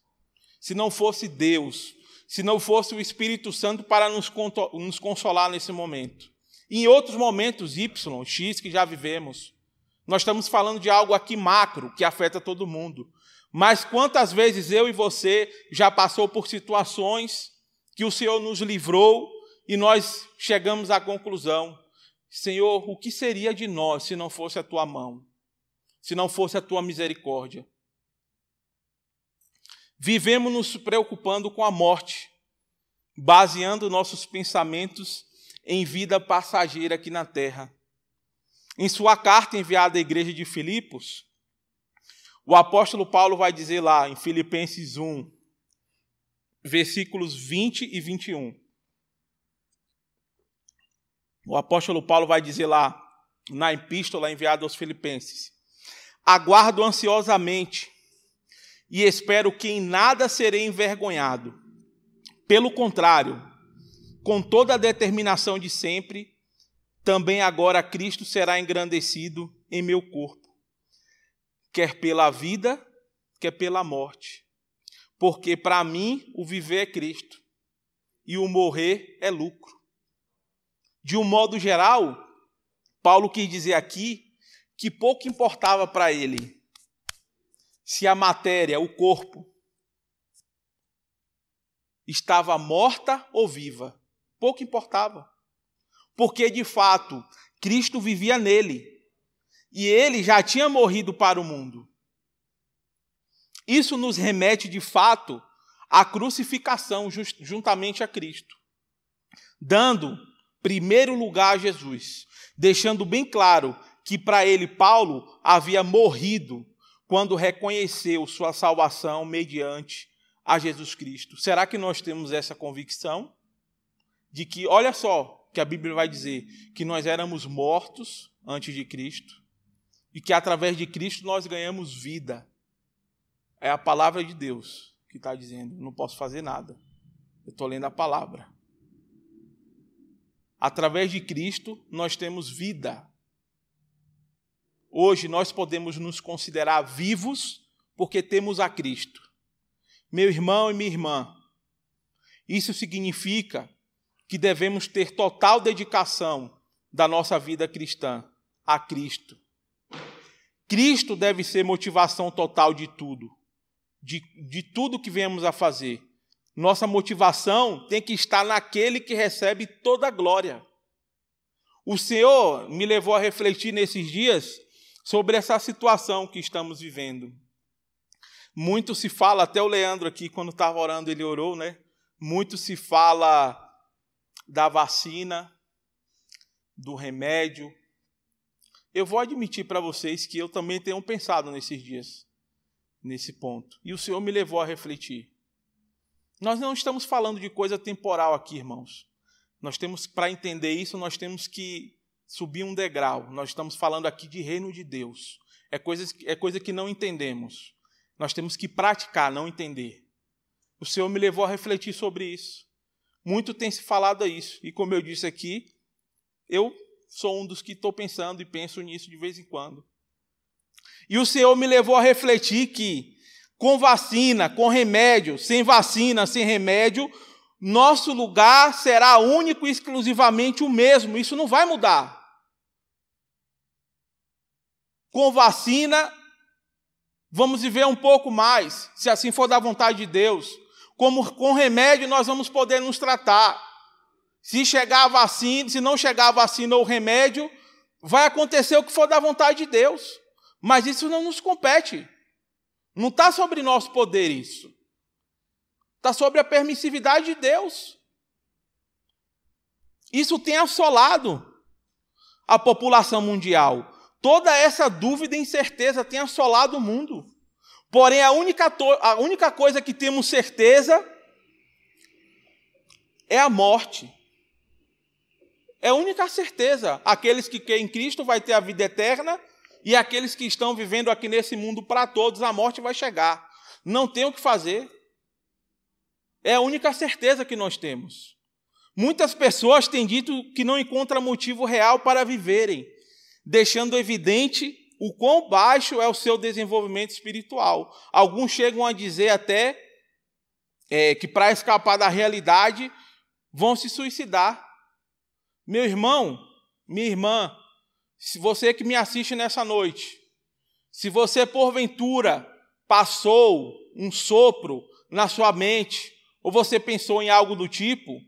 Se não fosse Deus? Se não fosse o Espírito Santo para nos consolar nesse momento? em outros momentos, Y, X, que já vivemos, nós estamos falando de algo aqui macro que afeta todo mundo. Mas quantas vezes eu e você já passou por situações que o Senhor nos livrou e nós chegamos à conclusão: Senhor, o que seria de nós se não fosse a tua mão? Se não fosse a tua misericórdia? Vivemos nos preocupando com a morte, baseando nossos pensamentos em vida passageira aqui na terra. Em sua carta enviada à igreja de Filipos, o apóstolo Paulo vai dizer lá em Filipenses 1, versículos 20 e 21. O apóstolo Paulo vai dizer lá, na epístola enviada aos Filipenses: Aguardo ansiosamente e espero que em nada serei envergonhado. Pelo contrário, com toda a determinação de sempre, também agora Cristo será engrandecido em meu corpo, quer pela vida, quer pela morte. Porque para mim o viver é Cristo e o morrer é lucro. De um modo geral, Paulo quis dizer aqui que pouco importava para ele se a matéria, o corpo, estava morta ou viva. Pouco importava porque de fato Cristo vivia nele e ele já tinha morrido para o mundo. Isso nos remete de fato à crucificação juntamente a Cristo, dando primeiro lugar a Jesus, deixando bem claro que para ele Paulo havia morrido quando reconheceu sua salvação mediante a Jesus Cristo. Será que nós temos essa convicção de que, olha só, que a Bíblia vai dizer que nós éramos mortos antes de Cristo e que através de Cristo nós ganhamos vida. É a palavra de Deus que está dizendo. Não posso fazer nada. Eu estou lendo a palavra. Através de Cristo nós temos vida. Hoje nós podemos nos considerar vivos porque temos a Cristo. Meu irmão e minha irmã, isso significa que devemos ter total dedicação da nossa vida cristã a Cristo. Cristo deve ser motivação total de tudo, de, de tudo que viemos a fazer. Nossa motivação tem que estar naquele que recebe toda a glória. O Senhor me levou a refletir nesses dias sobre essa situação que estamos vivendo. Muito se fala, até o Leandro aqui, quando estava orando, ele orou, né? Muito se fala da vacina, do remédio. Eu vou admitir para vocês que eu também tenho pensado nesses dias, nesse ponto. E o Senhor me levou a refletir. Nós não estamos falando de coisa temporal aqui, irmãos. Nós temos, para entender isso, nós temos que subir um degrau. Nós estamos falando aqui de reino de Deus. É coisa, é coisa que não entendemos. Nós temos que praticar, não entender. O Senhor me levou a refletir sobre isso. Muito tem se falado a isso. E como eu disse aqui, eu sou um dos que estou pensando e penso nisso de vez em quando. E o Senhor me levou a refletir que, com vacina, com remédio, sem vacina, sem remédio, nosso lugar será único e exclusivamente o mesmo. Isso não vai mudar. Com vacina, vamos viver um pouco mais, se assim for da vontade de Deus. Como com remédio, nós vamos poder nos tratar. Se chegar a vacina, se não chegar a vacina ou remédio, vai acontecer o que for da vontade de Deus. Mas isso não nos compete. Não está sobre nosso poder isso. Está sobre a permissividade de Deus. Isso tem assolado a população mundial. Toda essa dúvida e incerteza tem assolado o mundo. Porém, a única, a única coisa que temos certeza é a morte. É a única certeza. Aqueles que creem em Cristo vai ter a vida eterna e aqueles que estão vivendo aqui nesse mundo para todos, a morte vai chegar. Não tem o que fazer. É a única certeza que nós temos. Muitas pessoas têm dito que não encontram motivo real para viverem, deixando evidente o quão baixo é o seu desenvolvimento espiritual. Alguns chegam a dizer até é, que para escapar da realidade vão se suicidar. Meu irmão, minha irmã, se você que me assiste nessa noite, se você porventura passou um sopro na sua mente, ou você pensou em algo do tipo,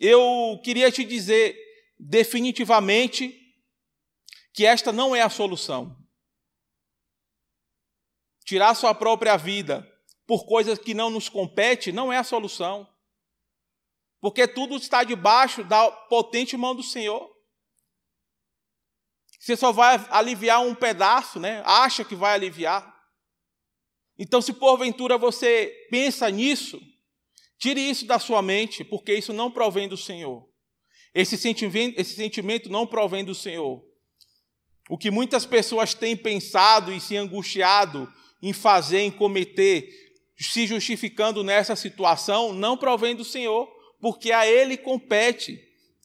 eu queria te dizer definitivamente que esta não é a solução. Tirar sua própria vida por coisas que não nos compete não é a solução. Porque tudo está debaixo da potente mão do Senhor. Você só vai aliviar um pedaço, né? Acha que vai aliviar. Então, se porventura você pensa nisso, tire isso da sua mente, porque isso não provém do Senhor. Esse sentimento, esse sentimento não provém do Senhor. O que muitas pessoas têm pensado e se angustiado em fazer, em cometer, se justificando nessa situação, não provém do Senhor, porque a Ele compete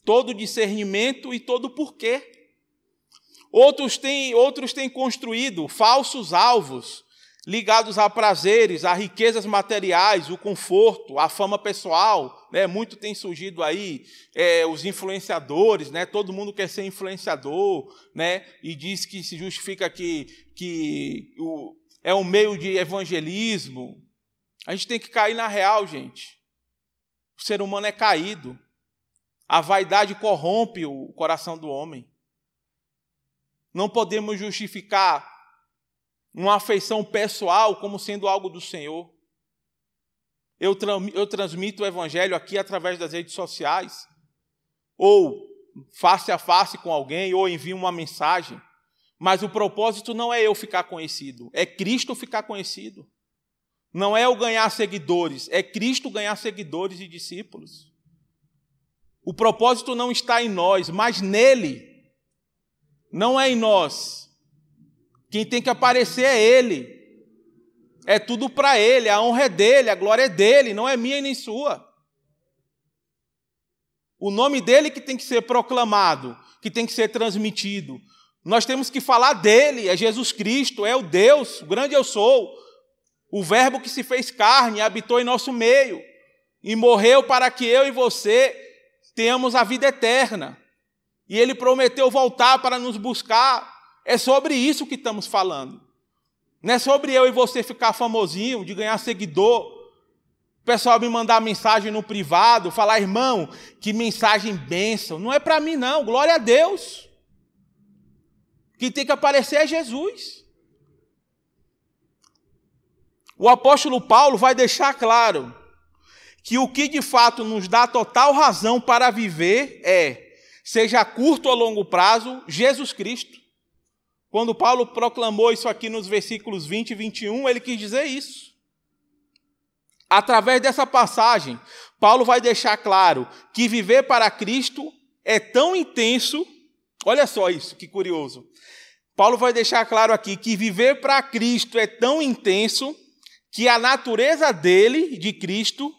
todo discernimento e todo porquê. Outros têm, outros têm construído falsos alvos ligados a prazeres, a riquezas materiais, o conforto, a fama pessoal. Né? Muito tem surgido aí é, os influenciadores, né? todo mundo quer ser influenciador, né? e diz que se justifica que, que o, é um meio de evangelismo. A gente tem que cair na real, gente. O ser humano é caído. A vaidade corrompe o coração do homem. Não podemos justificar uma afeição pessoal como sendo algo do Senhor. Eu, eu transmito o Evangelho aqui através das redes sociais, ou face a face com alguém, ou envio uma mensagem. Mas o propósito não é eu ficar conhecido, é Cristo ficar conhecido. Não é eu ganhar seguidores, é Cristo ganhar seguidores e discípulos. O propósito não está em nós, mas nele. Não é em nós. Quem tem que aparecer é Ele. É tudo para Ele, a honra é dele, a glória é dele, não é minha e nem sua. O nome dele que tem que ser proclamado, que tem que ser transmitido. Nós temos que falar dele, é Jesus Cristo, é o Deus, o grande eu sou, o Verbo que se fez carne, habitou em nosso meio e morreu para que eu e você tenhamos a vida eterna. E ele prometeu voltar para nos buscar. É sobre isso que estamos falando. Não é sobre eu e você ficar famosinho, de ganhar seguidor. O pessoal me mandar mensagem no privado, falar, irmão, que mensagem bênção. Não é para mim, não. Glória a Deus. Quem tem que aparecer é Jesus. O apóstolo Paulo vai deixar claro que o que de fato nos dá total razão para viver é seja curto ou longo prazo, Jesus Cristo. Quando Paulo proclamou isso aqui nos versículos 20 e 21, ele quis dizer isso. Através dessa passagem, Paulo vai deixar claro que viver para Cristo é tão intenso, olha só isso, que curioso. Paulo vai deixar claro aqui que viver para Cristo é tão intenso que a natureza dele, de Cristo,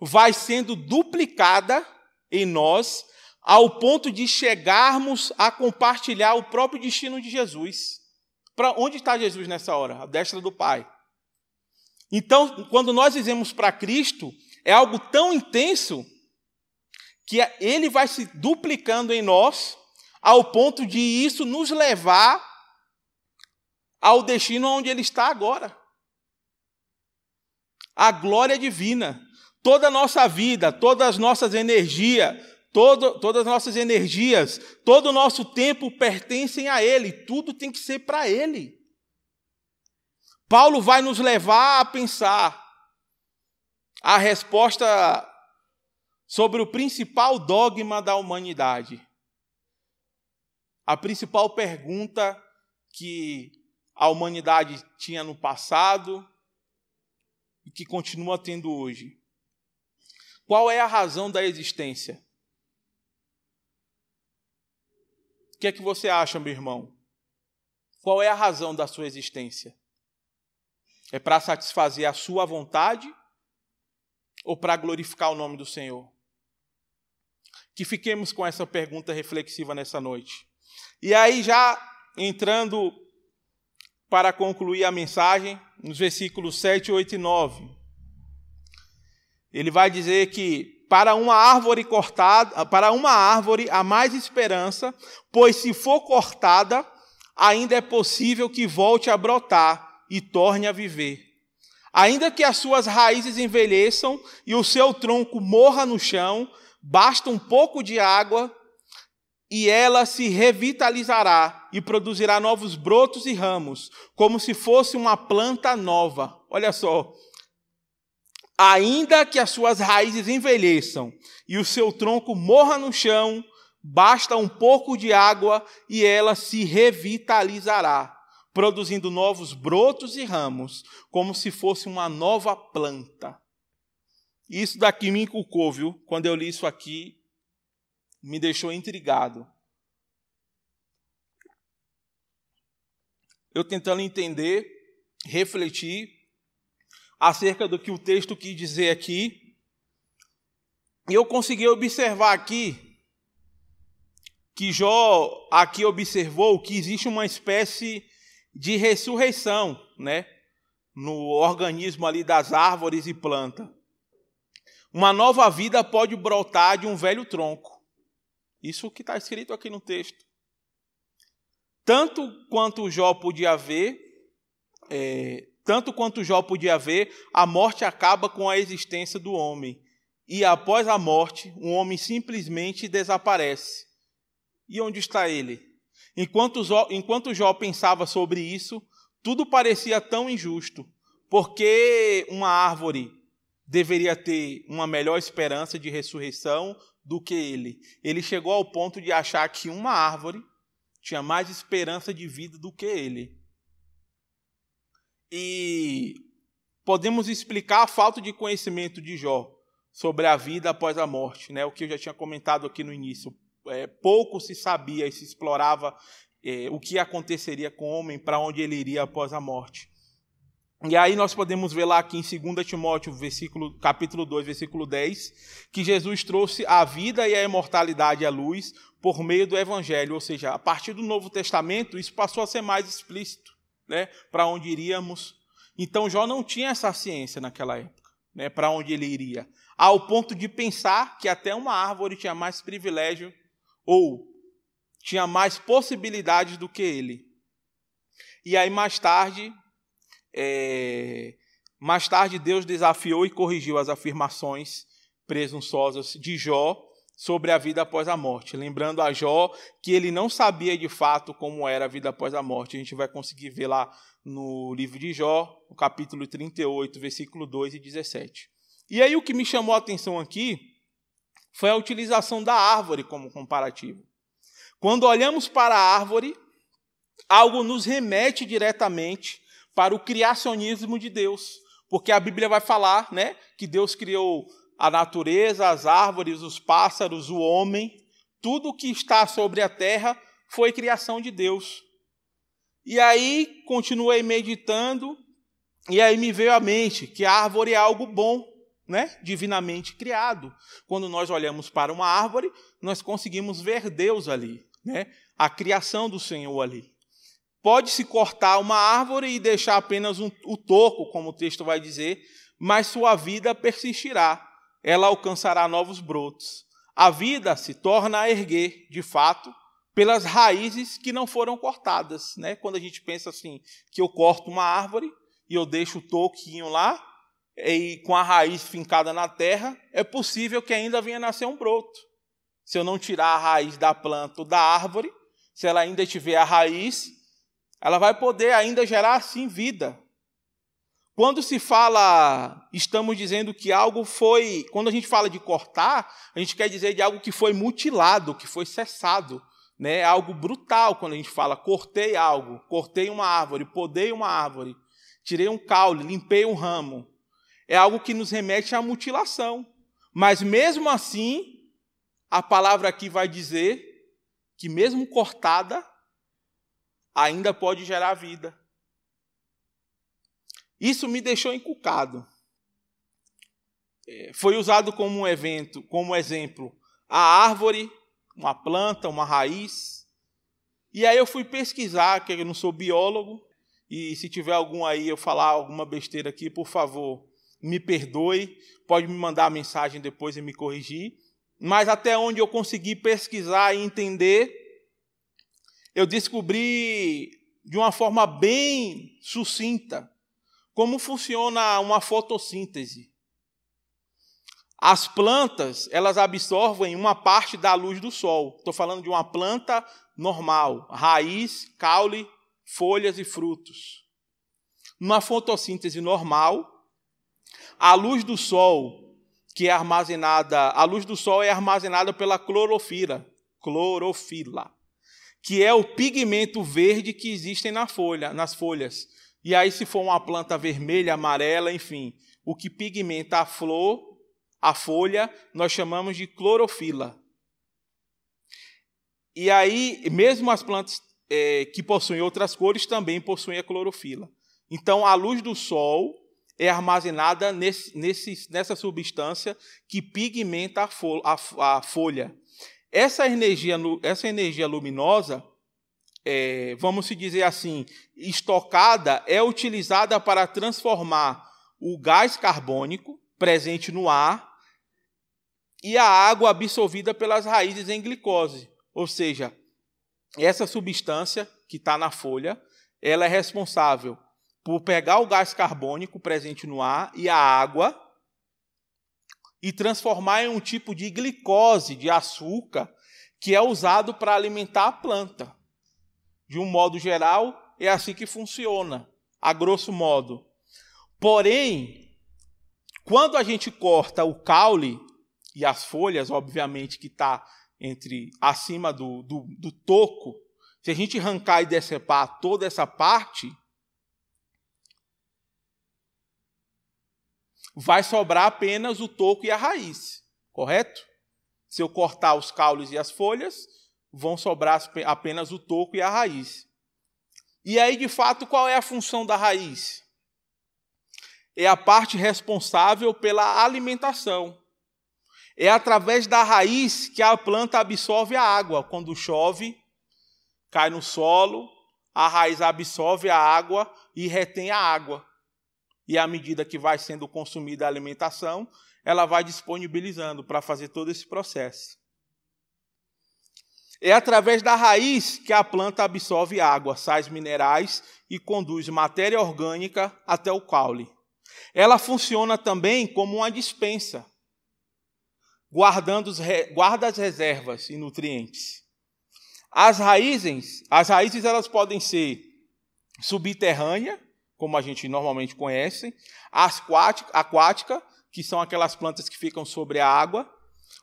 vai sendo duplicada em nós ao ponto de chegarmos a compartilhar o próprio destino de Jesus. Para onde está Jesus nessa hora? A destra do Pai. Então, quando nós dizemos para Cristo, é algo tão intenso que ele vai se duplicando em nós, ao ponto de isso nos levar ao destino onde ele está agora. A glória divina. Toda a nossa vida, todas as nossas energias, todo, todas as nossas energias, todo o nosso tempo pertencem a Ele. Tudo tem que ser para Ele. Paulo vai nos levar a pensar a resposta sobre o principal dogma da humanidade. A principal pergunta que a humanidade tinha no passado e que continua tendo hoje. Qual é a razão da existência? Que é que você acha, meu irmão? Qual é a razão da sua existência? É para satisfazer a sua vontade ou para glorificar o nome do Senhor? Que fiquemos com essa pergunta reflexiva nessa noite. E aí, já entrando para concluir a mensagem, nos versículos 7, 8 e 9. Ele vai dizer que para uma árvore cortada, para uma árvore há mais esperança, pois se for cortada, ainda é possível que volte a brotar e torne a viver. Ainda que as suas raízes envelheçam e o seu tronco morra no chão, basta um pouco de água e ela se revitalizará e produzirá novos brotos e ramos, como se fosse uma planta nova. Olha só. Ainda que as suas raízes envelheçam e o seu tronco morra no chão, basta um pouco de água e ela se revitalizará, produzindo novos brotos e ramos, como se fosse uma nova planta. Isso daqui me inculcou, viu? Quando eu li isso aqui, me deixou intrigado. Eu tentando entender, refletir acerca do que o texto quis dizer aqui, e eu consegui observar aqui que Jó aqui observou que existe uma espécie de ressurreição, né, no organismo ali das árvores e plantas. Uma nova vida pode brotar de um velho tronco. Isso que está escrito aqui no texto. Tanto quanto Jó podia ver, é, tanto quanto Jó podia ver, a morte acaba com a existência do homem. E após a morte, o homem simplesmente desaparece. E onde está ele? Enquanto Jó, enquanto Jó pensava sobre isso, tudo parecia tão injusto, porque uma árvore deveria ter uma melhor esperança de ressurreição do que ele. Ele chegou ao ponto de achar que uma árvore tinha mais esperança de vida do que ele. E podemos explicar a falta de conhecimento de Jó sobre a vida após a morte, né? O que eu já tinha comentado aqui no início. É, pouco se sabia e se explorava é, o que aconteceria com o homem, para onde ele iria após a morte. E aí nós podemos ver lá aqui em 2 Timóteo, versículo, capítulo 2, versículo 10, que Jesus trouxe a vida e a imortalidade à luz por meio do evangelho, ou seja, a partir do Novo Testamento, isso passou a ser mais explícito, né, para onde iríamos. Então Jó não tinha essa ciência naquela época, né, para onde ele iria, ao ponto de pensar que até uma árvore tinha mais privilégio ou tinha mais possibilidades do que ele. E aí mais tarde é... Mais tarde, Deus desafiou e corrigiu as afirmações presunçosas de Jó sobre a vida após a morte, lembrando a Jó que ele não sabia de fato como era a vida após a morte. A gente vai conseguir ver lá no livro de Jó, no capítulo 38, versículo 2 e 17. E aí o que me chamou a atenção aqui foi a utilização da árvore como comparativo. Quando olhamos para a árvore, algo nos remete diretamente para o criacionismo de Deus, porque a Bíblia vai falar, né, que Deus criou a natureza, as árvores, os pássaros, o homem, tudo que está sobre a terra foi criação de Deus. E aí continuei meditando e aí me veio à mente que a árvore é algo bom, né? Divinamente criado. Quando nós olhamos para uma árvore, nós conseguimos ver Deus ali, né? A criação do Senhor ali. Pode-se cortar uma árvore e deixar apenas um, o toco, como o texto vai dizer, mas sua vida persistirá, ela alcançará novos brotos. A vida se torna a erguer, de fato, pelas raízes que não foram cortadas. Né? Quando a gente pensa assim, que eu corto uma árvore e eu deixo o toquinho lá, e com a raiz fincada na terra, é possível que ainda venha nascer um broto. Se eu não tirar a raiz da planta ou da árvore, se ela ainda tiver a raiz, ela vai poder ainda gerar assim vida. Quando se fala, estamos dizendo que algo foi, quando a gente fala de cortar, a gente quer dizer de algo que foi mutilado, que foi cessado, né? Algo brutal quando a gente fala cortei algo, cortei uma árvore, podei uma árvore, tirei um caule, limpei um ramo. É algo que nos remete à mutilação. Mas mesmo assim, a palavra aqui vai dizer que mesmo cortada, ainda pode gerar vida. Isso me deixou encucado. É, foi usado como um evento, como exemplo, a árvore, uma planta, uma raiz. E aí eu fui pesquisar, que eu não sou biólogo, e se tiver algum aí eu falar alguma besteira aqui, por favor, me perdoe, pode me mandar a mensagem depois e me corrigir. Mas até onde eu consegui pesquisar e entender, eu descobri de uma forma bem sucinta como funciona uma fotossíntese? As plantas, elas absorvem uma parte da luz do sol. Estou falando de uma planta normal, raiz, caule, folhas e frutos. Numa fotossíntese normal, a luz do sol, que é armazenada, a luz do sol é armazenada pela clorofila, clorofila, que é o pigmento verde que existe na folha, nas folhas. E aí, se for uma planta vermelha, amarela, enfim, o que pigmenta a flor, a folha, nós chamamos de clorofila. E aí, mesmo as plantas é, que possuem outras cores também possuem a clorofila. Então, a luz do sol é armazenada nesse, nesse, nessa substância que pigmenta a, fo a, a folha. Essa energia, essa energia luminosa é, vamos se dizer assim, estocada é utilizada para transformar o gás carbônico presente no ar e a água absorvida pelas raízes em glicose. Ou seja, essa substância que está na folha, ela é responsável por pegar o gás carbônico presente no ar e a água e transformar em um tipo de glicose, de açúcar, que é usado para alimentar a planta. De um modo geral, é assim que funciona, a grosso modo. Porém, quando a gente corta o caule e as folhas, obviamente que está entre acima do, do, do toco, se a gente arrancar e decepar toda essa parte, vai sobrar apenas o toco e a raiz, correto? Se eu cortar os caules e as folhas, vão sobrar apenas o toco e a raiz. E aí, de fato, qual é a função da raiz? É a parte responsável pela alimentação. É através da raiz que a planta absorve a água. Quando chove, cai no solo, a raiz absorve a água e retém a água. E à medida que vai sendo consumida a alimentação, ela vai disponibilizando para fazer todo esse processo. É através da raiz que a planta absorve água, sais minerais e conduz matéria orgânica até o caule. Ela funciona também como uma dispensa, guardando guarda as reservas e nutrientes. As raízes, as raízes elas podem ser subterrânea, como a gente normalmente conhece, aquática, aquática, que são aquelas plantas que ficam sobre a água,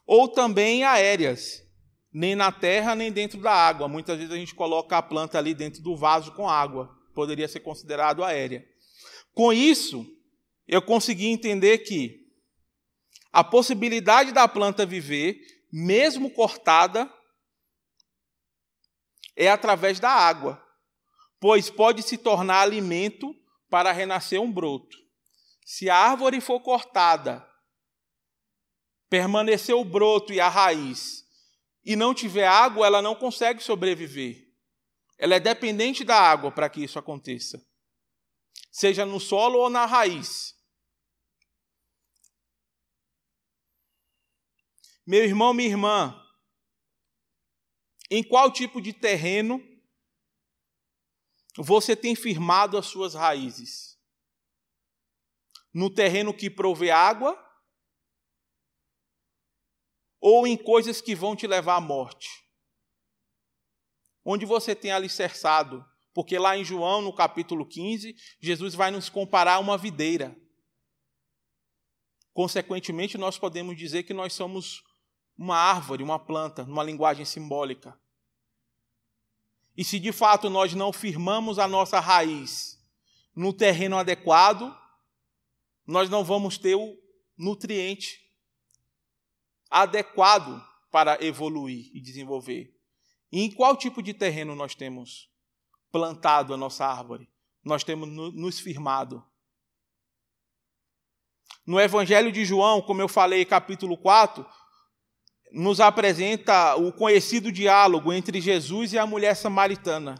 ou também aéreas, nem na terra, nem dentro da água. Muitas vezes a gente coloca a planta ali dentro do vaso com água. Poderia ser considerado aérea. Com isso, eu consegui entender que a possibilidade da planta viver, mesmo cortada, é através da água, pois pode se tornar alimento para renascer um broto. Se a árvore for cortada, permanecer o broto e a raiz e não tiver água, ela não consegue sobreviver. Ela é dependente da água para que isso aconteça, seja no solo ou na raiz. Meu irmão, minha irmã, Em qual tipo de terreno você tem firmado as suas raízes? No terreno que provê água? Ou em coisas que vão te levar à morte? Onde você tem alicerçado? Porque lá em João, no capítulo 15, Jesus vai nos comparar a uma videira. Consequentemente, nós podemos dizer que nós somos uma árvore, uma planta, numa linguagem simbólica. E se de fato nós não firmamos a nossa raiz no terreno adequado, nós não vamos ter o nutriente adequado para evoluir e desenvolver. E em qual tipo de terreno nós temos plantado a nossa árvore? Nós temos nos firmado. No Evangelho de João, como eu falei, capítulo 4, nos apresenta o conhecido diálogo entre Jesus e a mulher samaritana.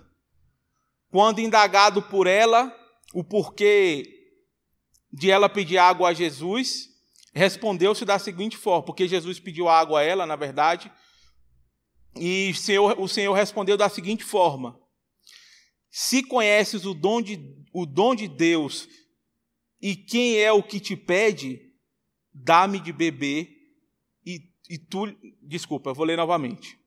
Quando indagado por ela o porquê de ela pedir água a Jesus, respondeu-se da seguinte forma, porque Jesus pediu água a ela, na verdade, e o Senhor, o Senhor respondeu da seguinte forma: Se conheces o dom, de, o dom de Deus e quem é o que te pede, dá-me de beber e tu, desculpa, eu vou ler novamente.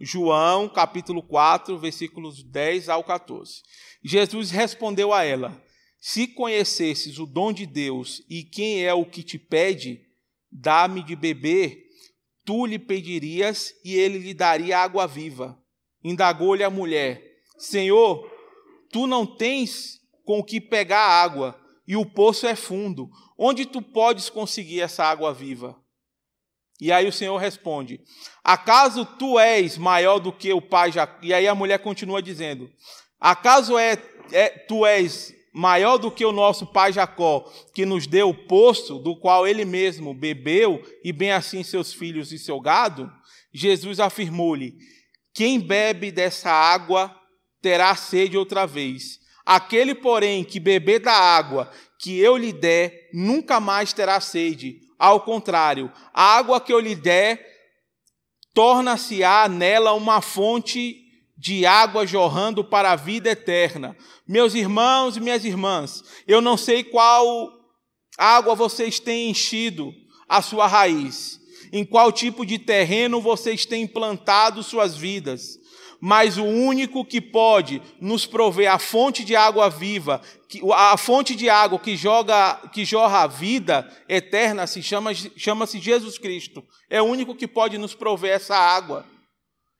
João, capítulo 4, versículos 10 ao 14. Jesus respondeu a ela: Se conhecesses o dom de Deus e quem é o que te pede, dá-me de beber, tu lhe pedirias e ele lhe daria água viva. Indagou-lhe a mulher: Senhor, tu não tens com o que pegar água e o poço é fundo. Onde tu podes conseguir essa água viva? E aí o Senhor responde: Acaso tu és maior do que o pai Jacó? E aí a mulher continua dizendo: Acaso é, é, tu és maior do que o nosso pai Jacó, que nos deu o poço do qual ele mesmo bebeu, e bem assim seus filhos e seu gado? Jesus afirmou-lhe: Quem bebe dessa água terá sede outra vez. Aquele, porém, que beber da água que eu lhe der, nunca mais terá sede ao contrário, a água que eu lhe der torna-se-á nela uma fonte de água jorrando para a vida eterna. Meus irmãos e minhas irmãs, eu não sei qual água vocês têm enchido a sua raiz, em qual tipo de terreno vocês têm plantado suas vidas mas o único que pode nos prover a fonte de água viva, a fonte de água que joga, que jorra a vida eterna se chama chama-se Jesus Cristo. É o único que pode nos prover essa água.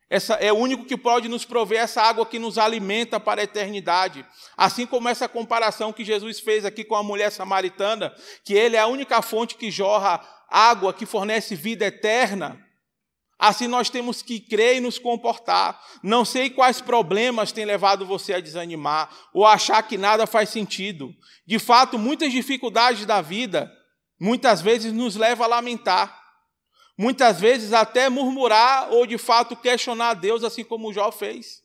Essa é o único que pode nos prover essa água que nos alimenta para a eternidade. Assim como essa comparação que Jesus fez aqui com a mulher samaritana, que ele é a única fonte que jorra água que fornece vida eterna. Assim nós temos que crer e nos comportar. Não sei quais problemas têm levado você a desanimar ou achar que nada faz sentido. De fato, muitas dificuldades da vida muitas vezes nos levam a lamentar. Muitas vezes até murmurar ou de fato questionar a Deus, assim como Jó fez.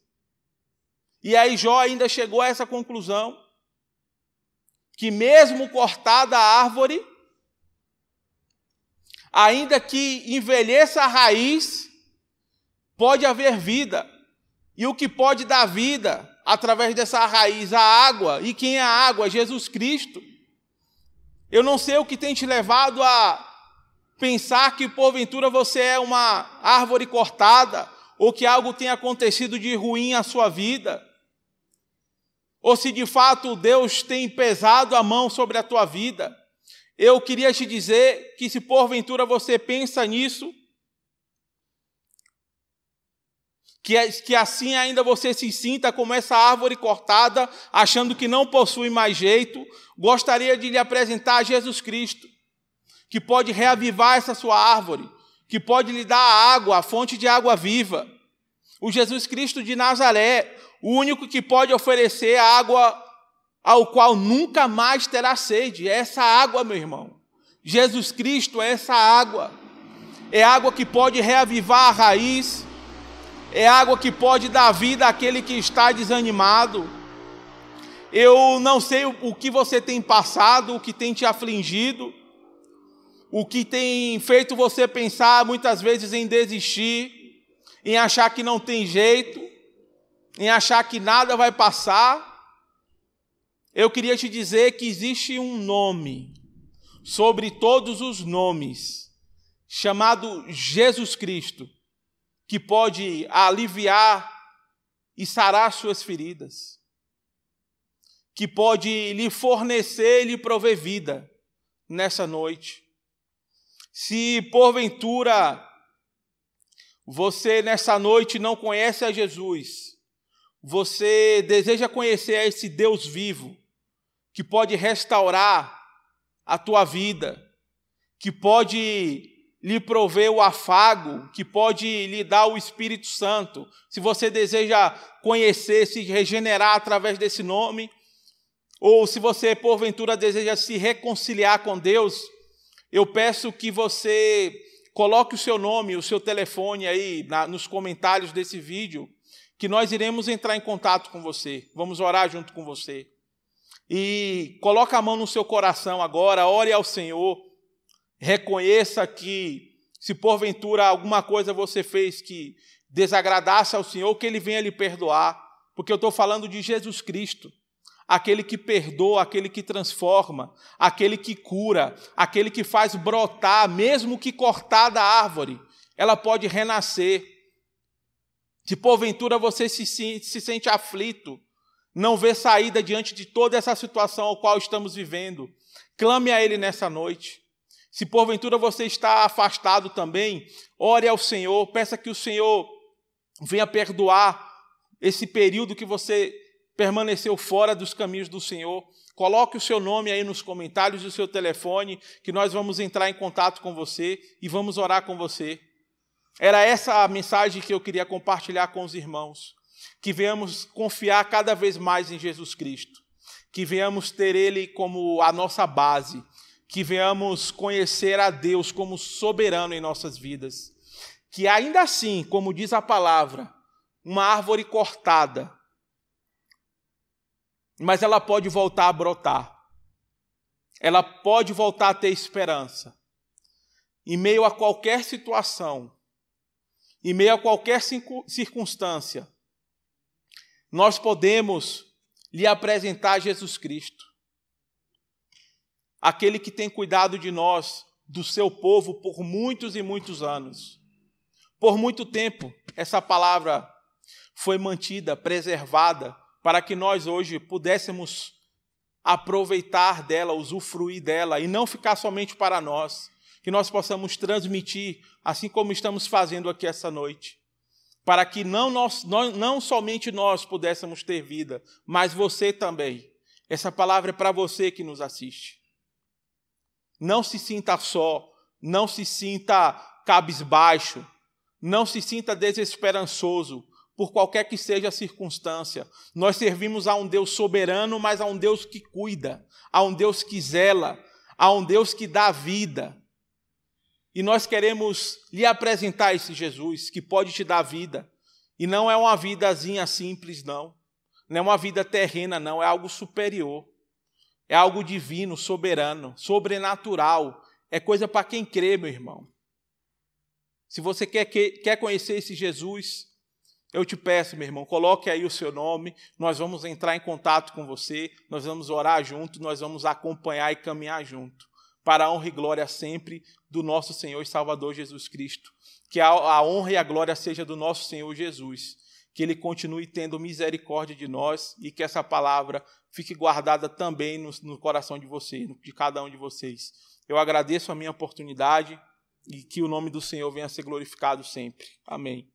E aí Jó ainda chegou a essa conclusão que mesmo cortada a árvore, ainda que envelheça a raiz, pode haver vida. E o que pode dar vida através dessa raiz? A água. E quem é a água? Jesus Cristo. Eu não sei o que tem te levado a pensar que porventura você é uma árvore cortada, ou que algo tenha acontecido de ruim à sua vida, ou se de fato Deus tem pesado a mão sobre a tua vida. Eu queria te dizer que se porventura você pensa nisso, que, é, que assim ainda você se sinta como essa árvore cortada, achando que não possui mais jeito, gostaria de lhe apresentar Jesus Cristo, que pode reavivar essa sua árvore, que pode lhe dar a água, a fonte de água viva. O Jesus Cristo de Nazaré, o único que pode oferecer água ao qual nunca mais terá sede. É essa água, meu irmão. Jesus Cristo é essa água. É água que pode reavivar a raiz. É água que pode dar vida àquele que está desanimado. Eu não sei o que você tem passado, o que tem te afligido, o que tem feito você pensar muitas vezes em desistir. em achar que não tem jeito, em achar que nada vai passar. Eu queria te dizer que existe um nome sobre todos os nomes, chamado Jesus Cristo, que pode aliviar e sarar suas feridas, que pode lhe fornecer e lhe prover vida nessa noite. Se porventura você nessa noite não conhece a Jesus, você deseja conhecer esse Deus vivo, que pode restaurar a tua vida, que pode lhe prover o afago, que pode lhe dar o Espírito Santo. Se você deseja conhecer, se regenerar através desse nome, ou se você porventura deseja se reconciliar com Deus, eu peço que você coloque o seu nome, o seu telefone aí na, nos comentários desse vídeo, que nós iremos entrar em contato com você. Vamos orar junto com você. E coloque a mão no seu coração agora, ore ao Senhor reconheça que, se porventura alguma coisa você fez que desagradasse ao Senhor, que Ele venha lhe perdoar, porque eu estou falando de Jesus Cristo, aquele que perdoa, aquele que transforma, aquele que cura, aquele que faz brotar, mesmo que cortada a árvore, ela pode renascer. Se porventura você se, se sente aflito, não vê saída diante de toda essa situação ao qual estamos vivendo, clame a Ele nessa noite. Se porventura você está afastado também, ore ao Senhor, peça que o Senhor venha perdoar esse período que você permaneceu fora dos caminhos do Senhor. Coloque o seu nome aí nos comentários e o seu telefone, que nós vamos entrar em contato com você e vamos orar com você. Era essa a mensagem que eu queria compartilhar com os irmãos. Que venhamos confiar cada vez mais em Jesus Cristo. Que venhamos ter Ele como a nossa base que venhamos conhecer a Deus como soberano em nossas vidas. Que ainda assim, como diz a palavra, uma árvore cortada, mas ela pode voltar a brotar. Ela pode voltar a ter esperança. Em meio a qualquer situação, em meio a qualquer circunstância, nós podemos lhe apresentar Jesus Cristo aquele que tem cuidado de nós, do seu povo, por muitos e muitos anos. Por muito tempo, essa palavra foi mantida, preservada, para que nós hoje pudéssemos aproveitar dela, usufruir dela e não ficar somente para nós, que nós possamos transmitir, assim como estamos fazendo aqui essa noite, para que não, nós, não somente nós pudéssemos ter vida, mas você também. Essa palavra é para você que nos assiste. Não se sinta só, não se sinta cabisbaixo, não se sinta desesperançoso por qualquer que seja a circunstância. Nós servimos a um Deus soberano, mas a um Deus que cuida, a um Deus que zela, a um Deus que dá vida. E nós queremos lhe apresentar esse Jesus que pode te dar vida. E não é uma vidazinha simples, não. Não é uma vida terrena, não. É algo superior. É algo divino, soberano, sobrenatural. É coisa para quem crê, meu irmão. Se você quer, quer conhecer esse Jesus, eu te peço, meu irmão, coloque aí o seu nome, nós vamos entrar em contato com você, nós vamos orar junto, nós vamos acompanhar e caminhar junto, para a honra e glória sempre do nosso Senhor e Salvador Jesus Cristo. Que a, honra e a glória seja do nosso Senhor Jesus, que Ele continue tendo misericórdia de nós e que essa palavra fique guardada também no, no coração de vocês, de cada um de vocês. Eu agradeço a minha oportunidade e que o nome do Senhor venha a ser glorificado sempre. Amém.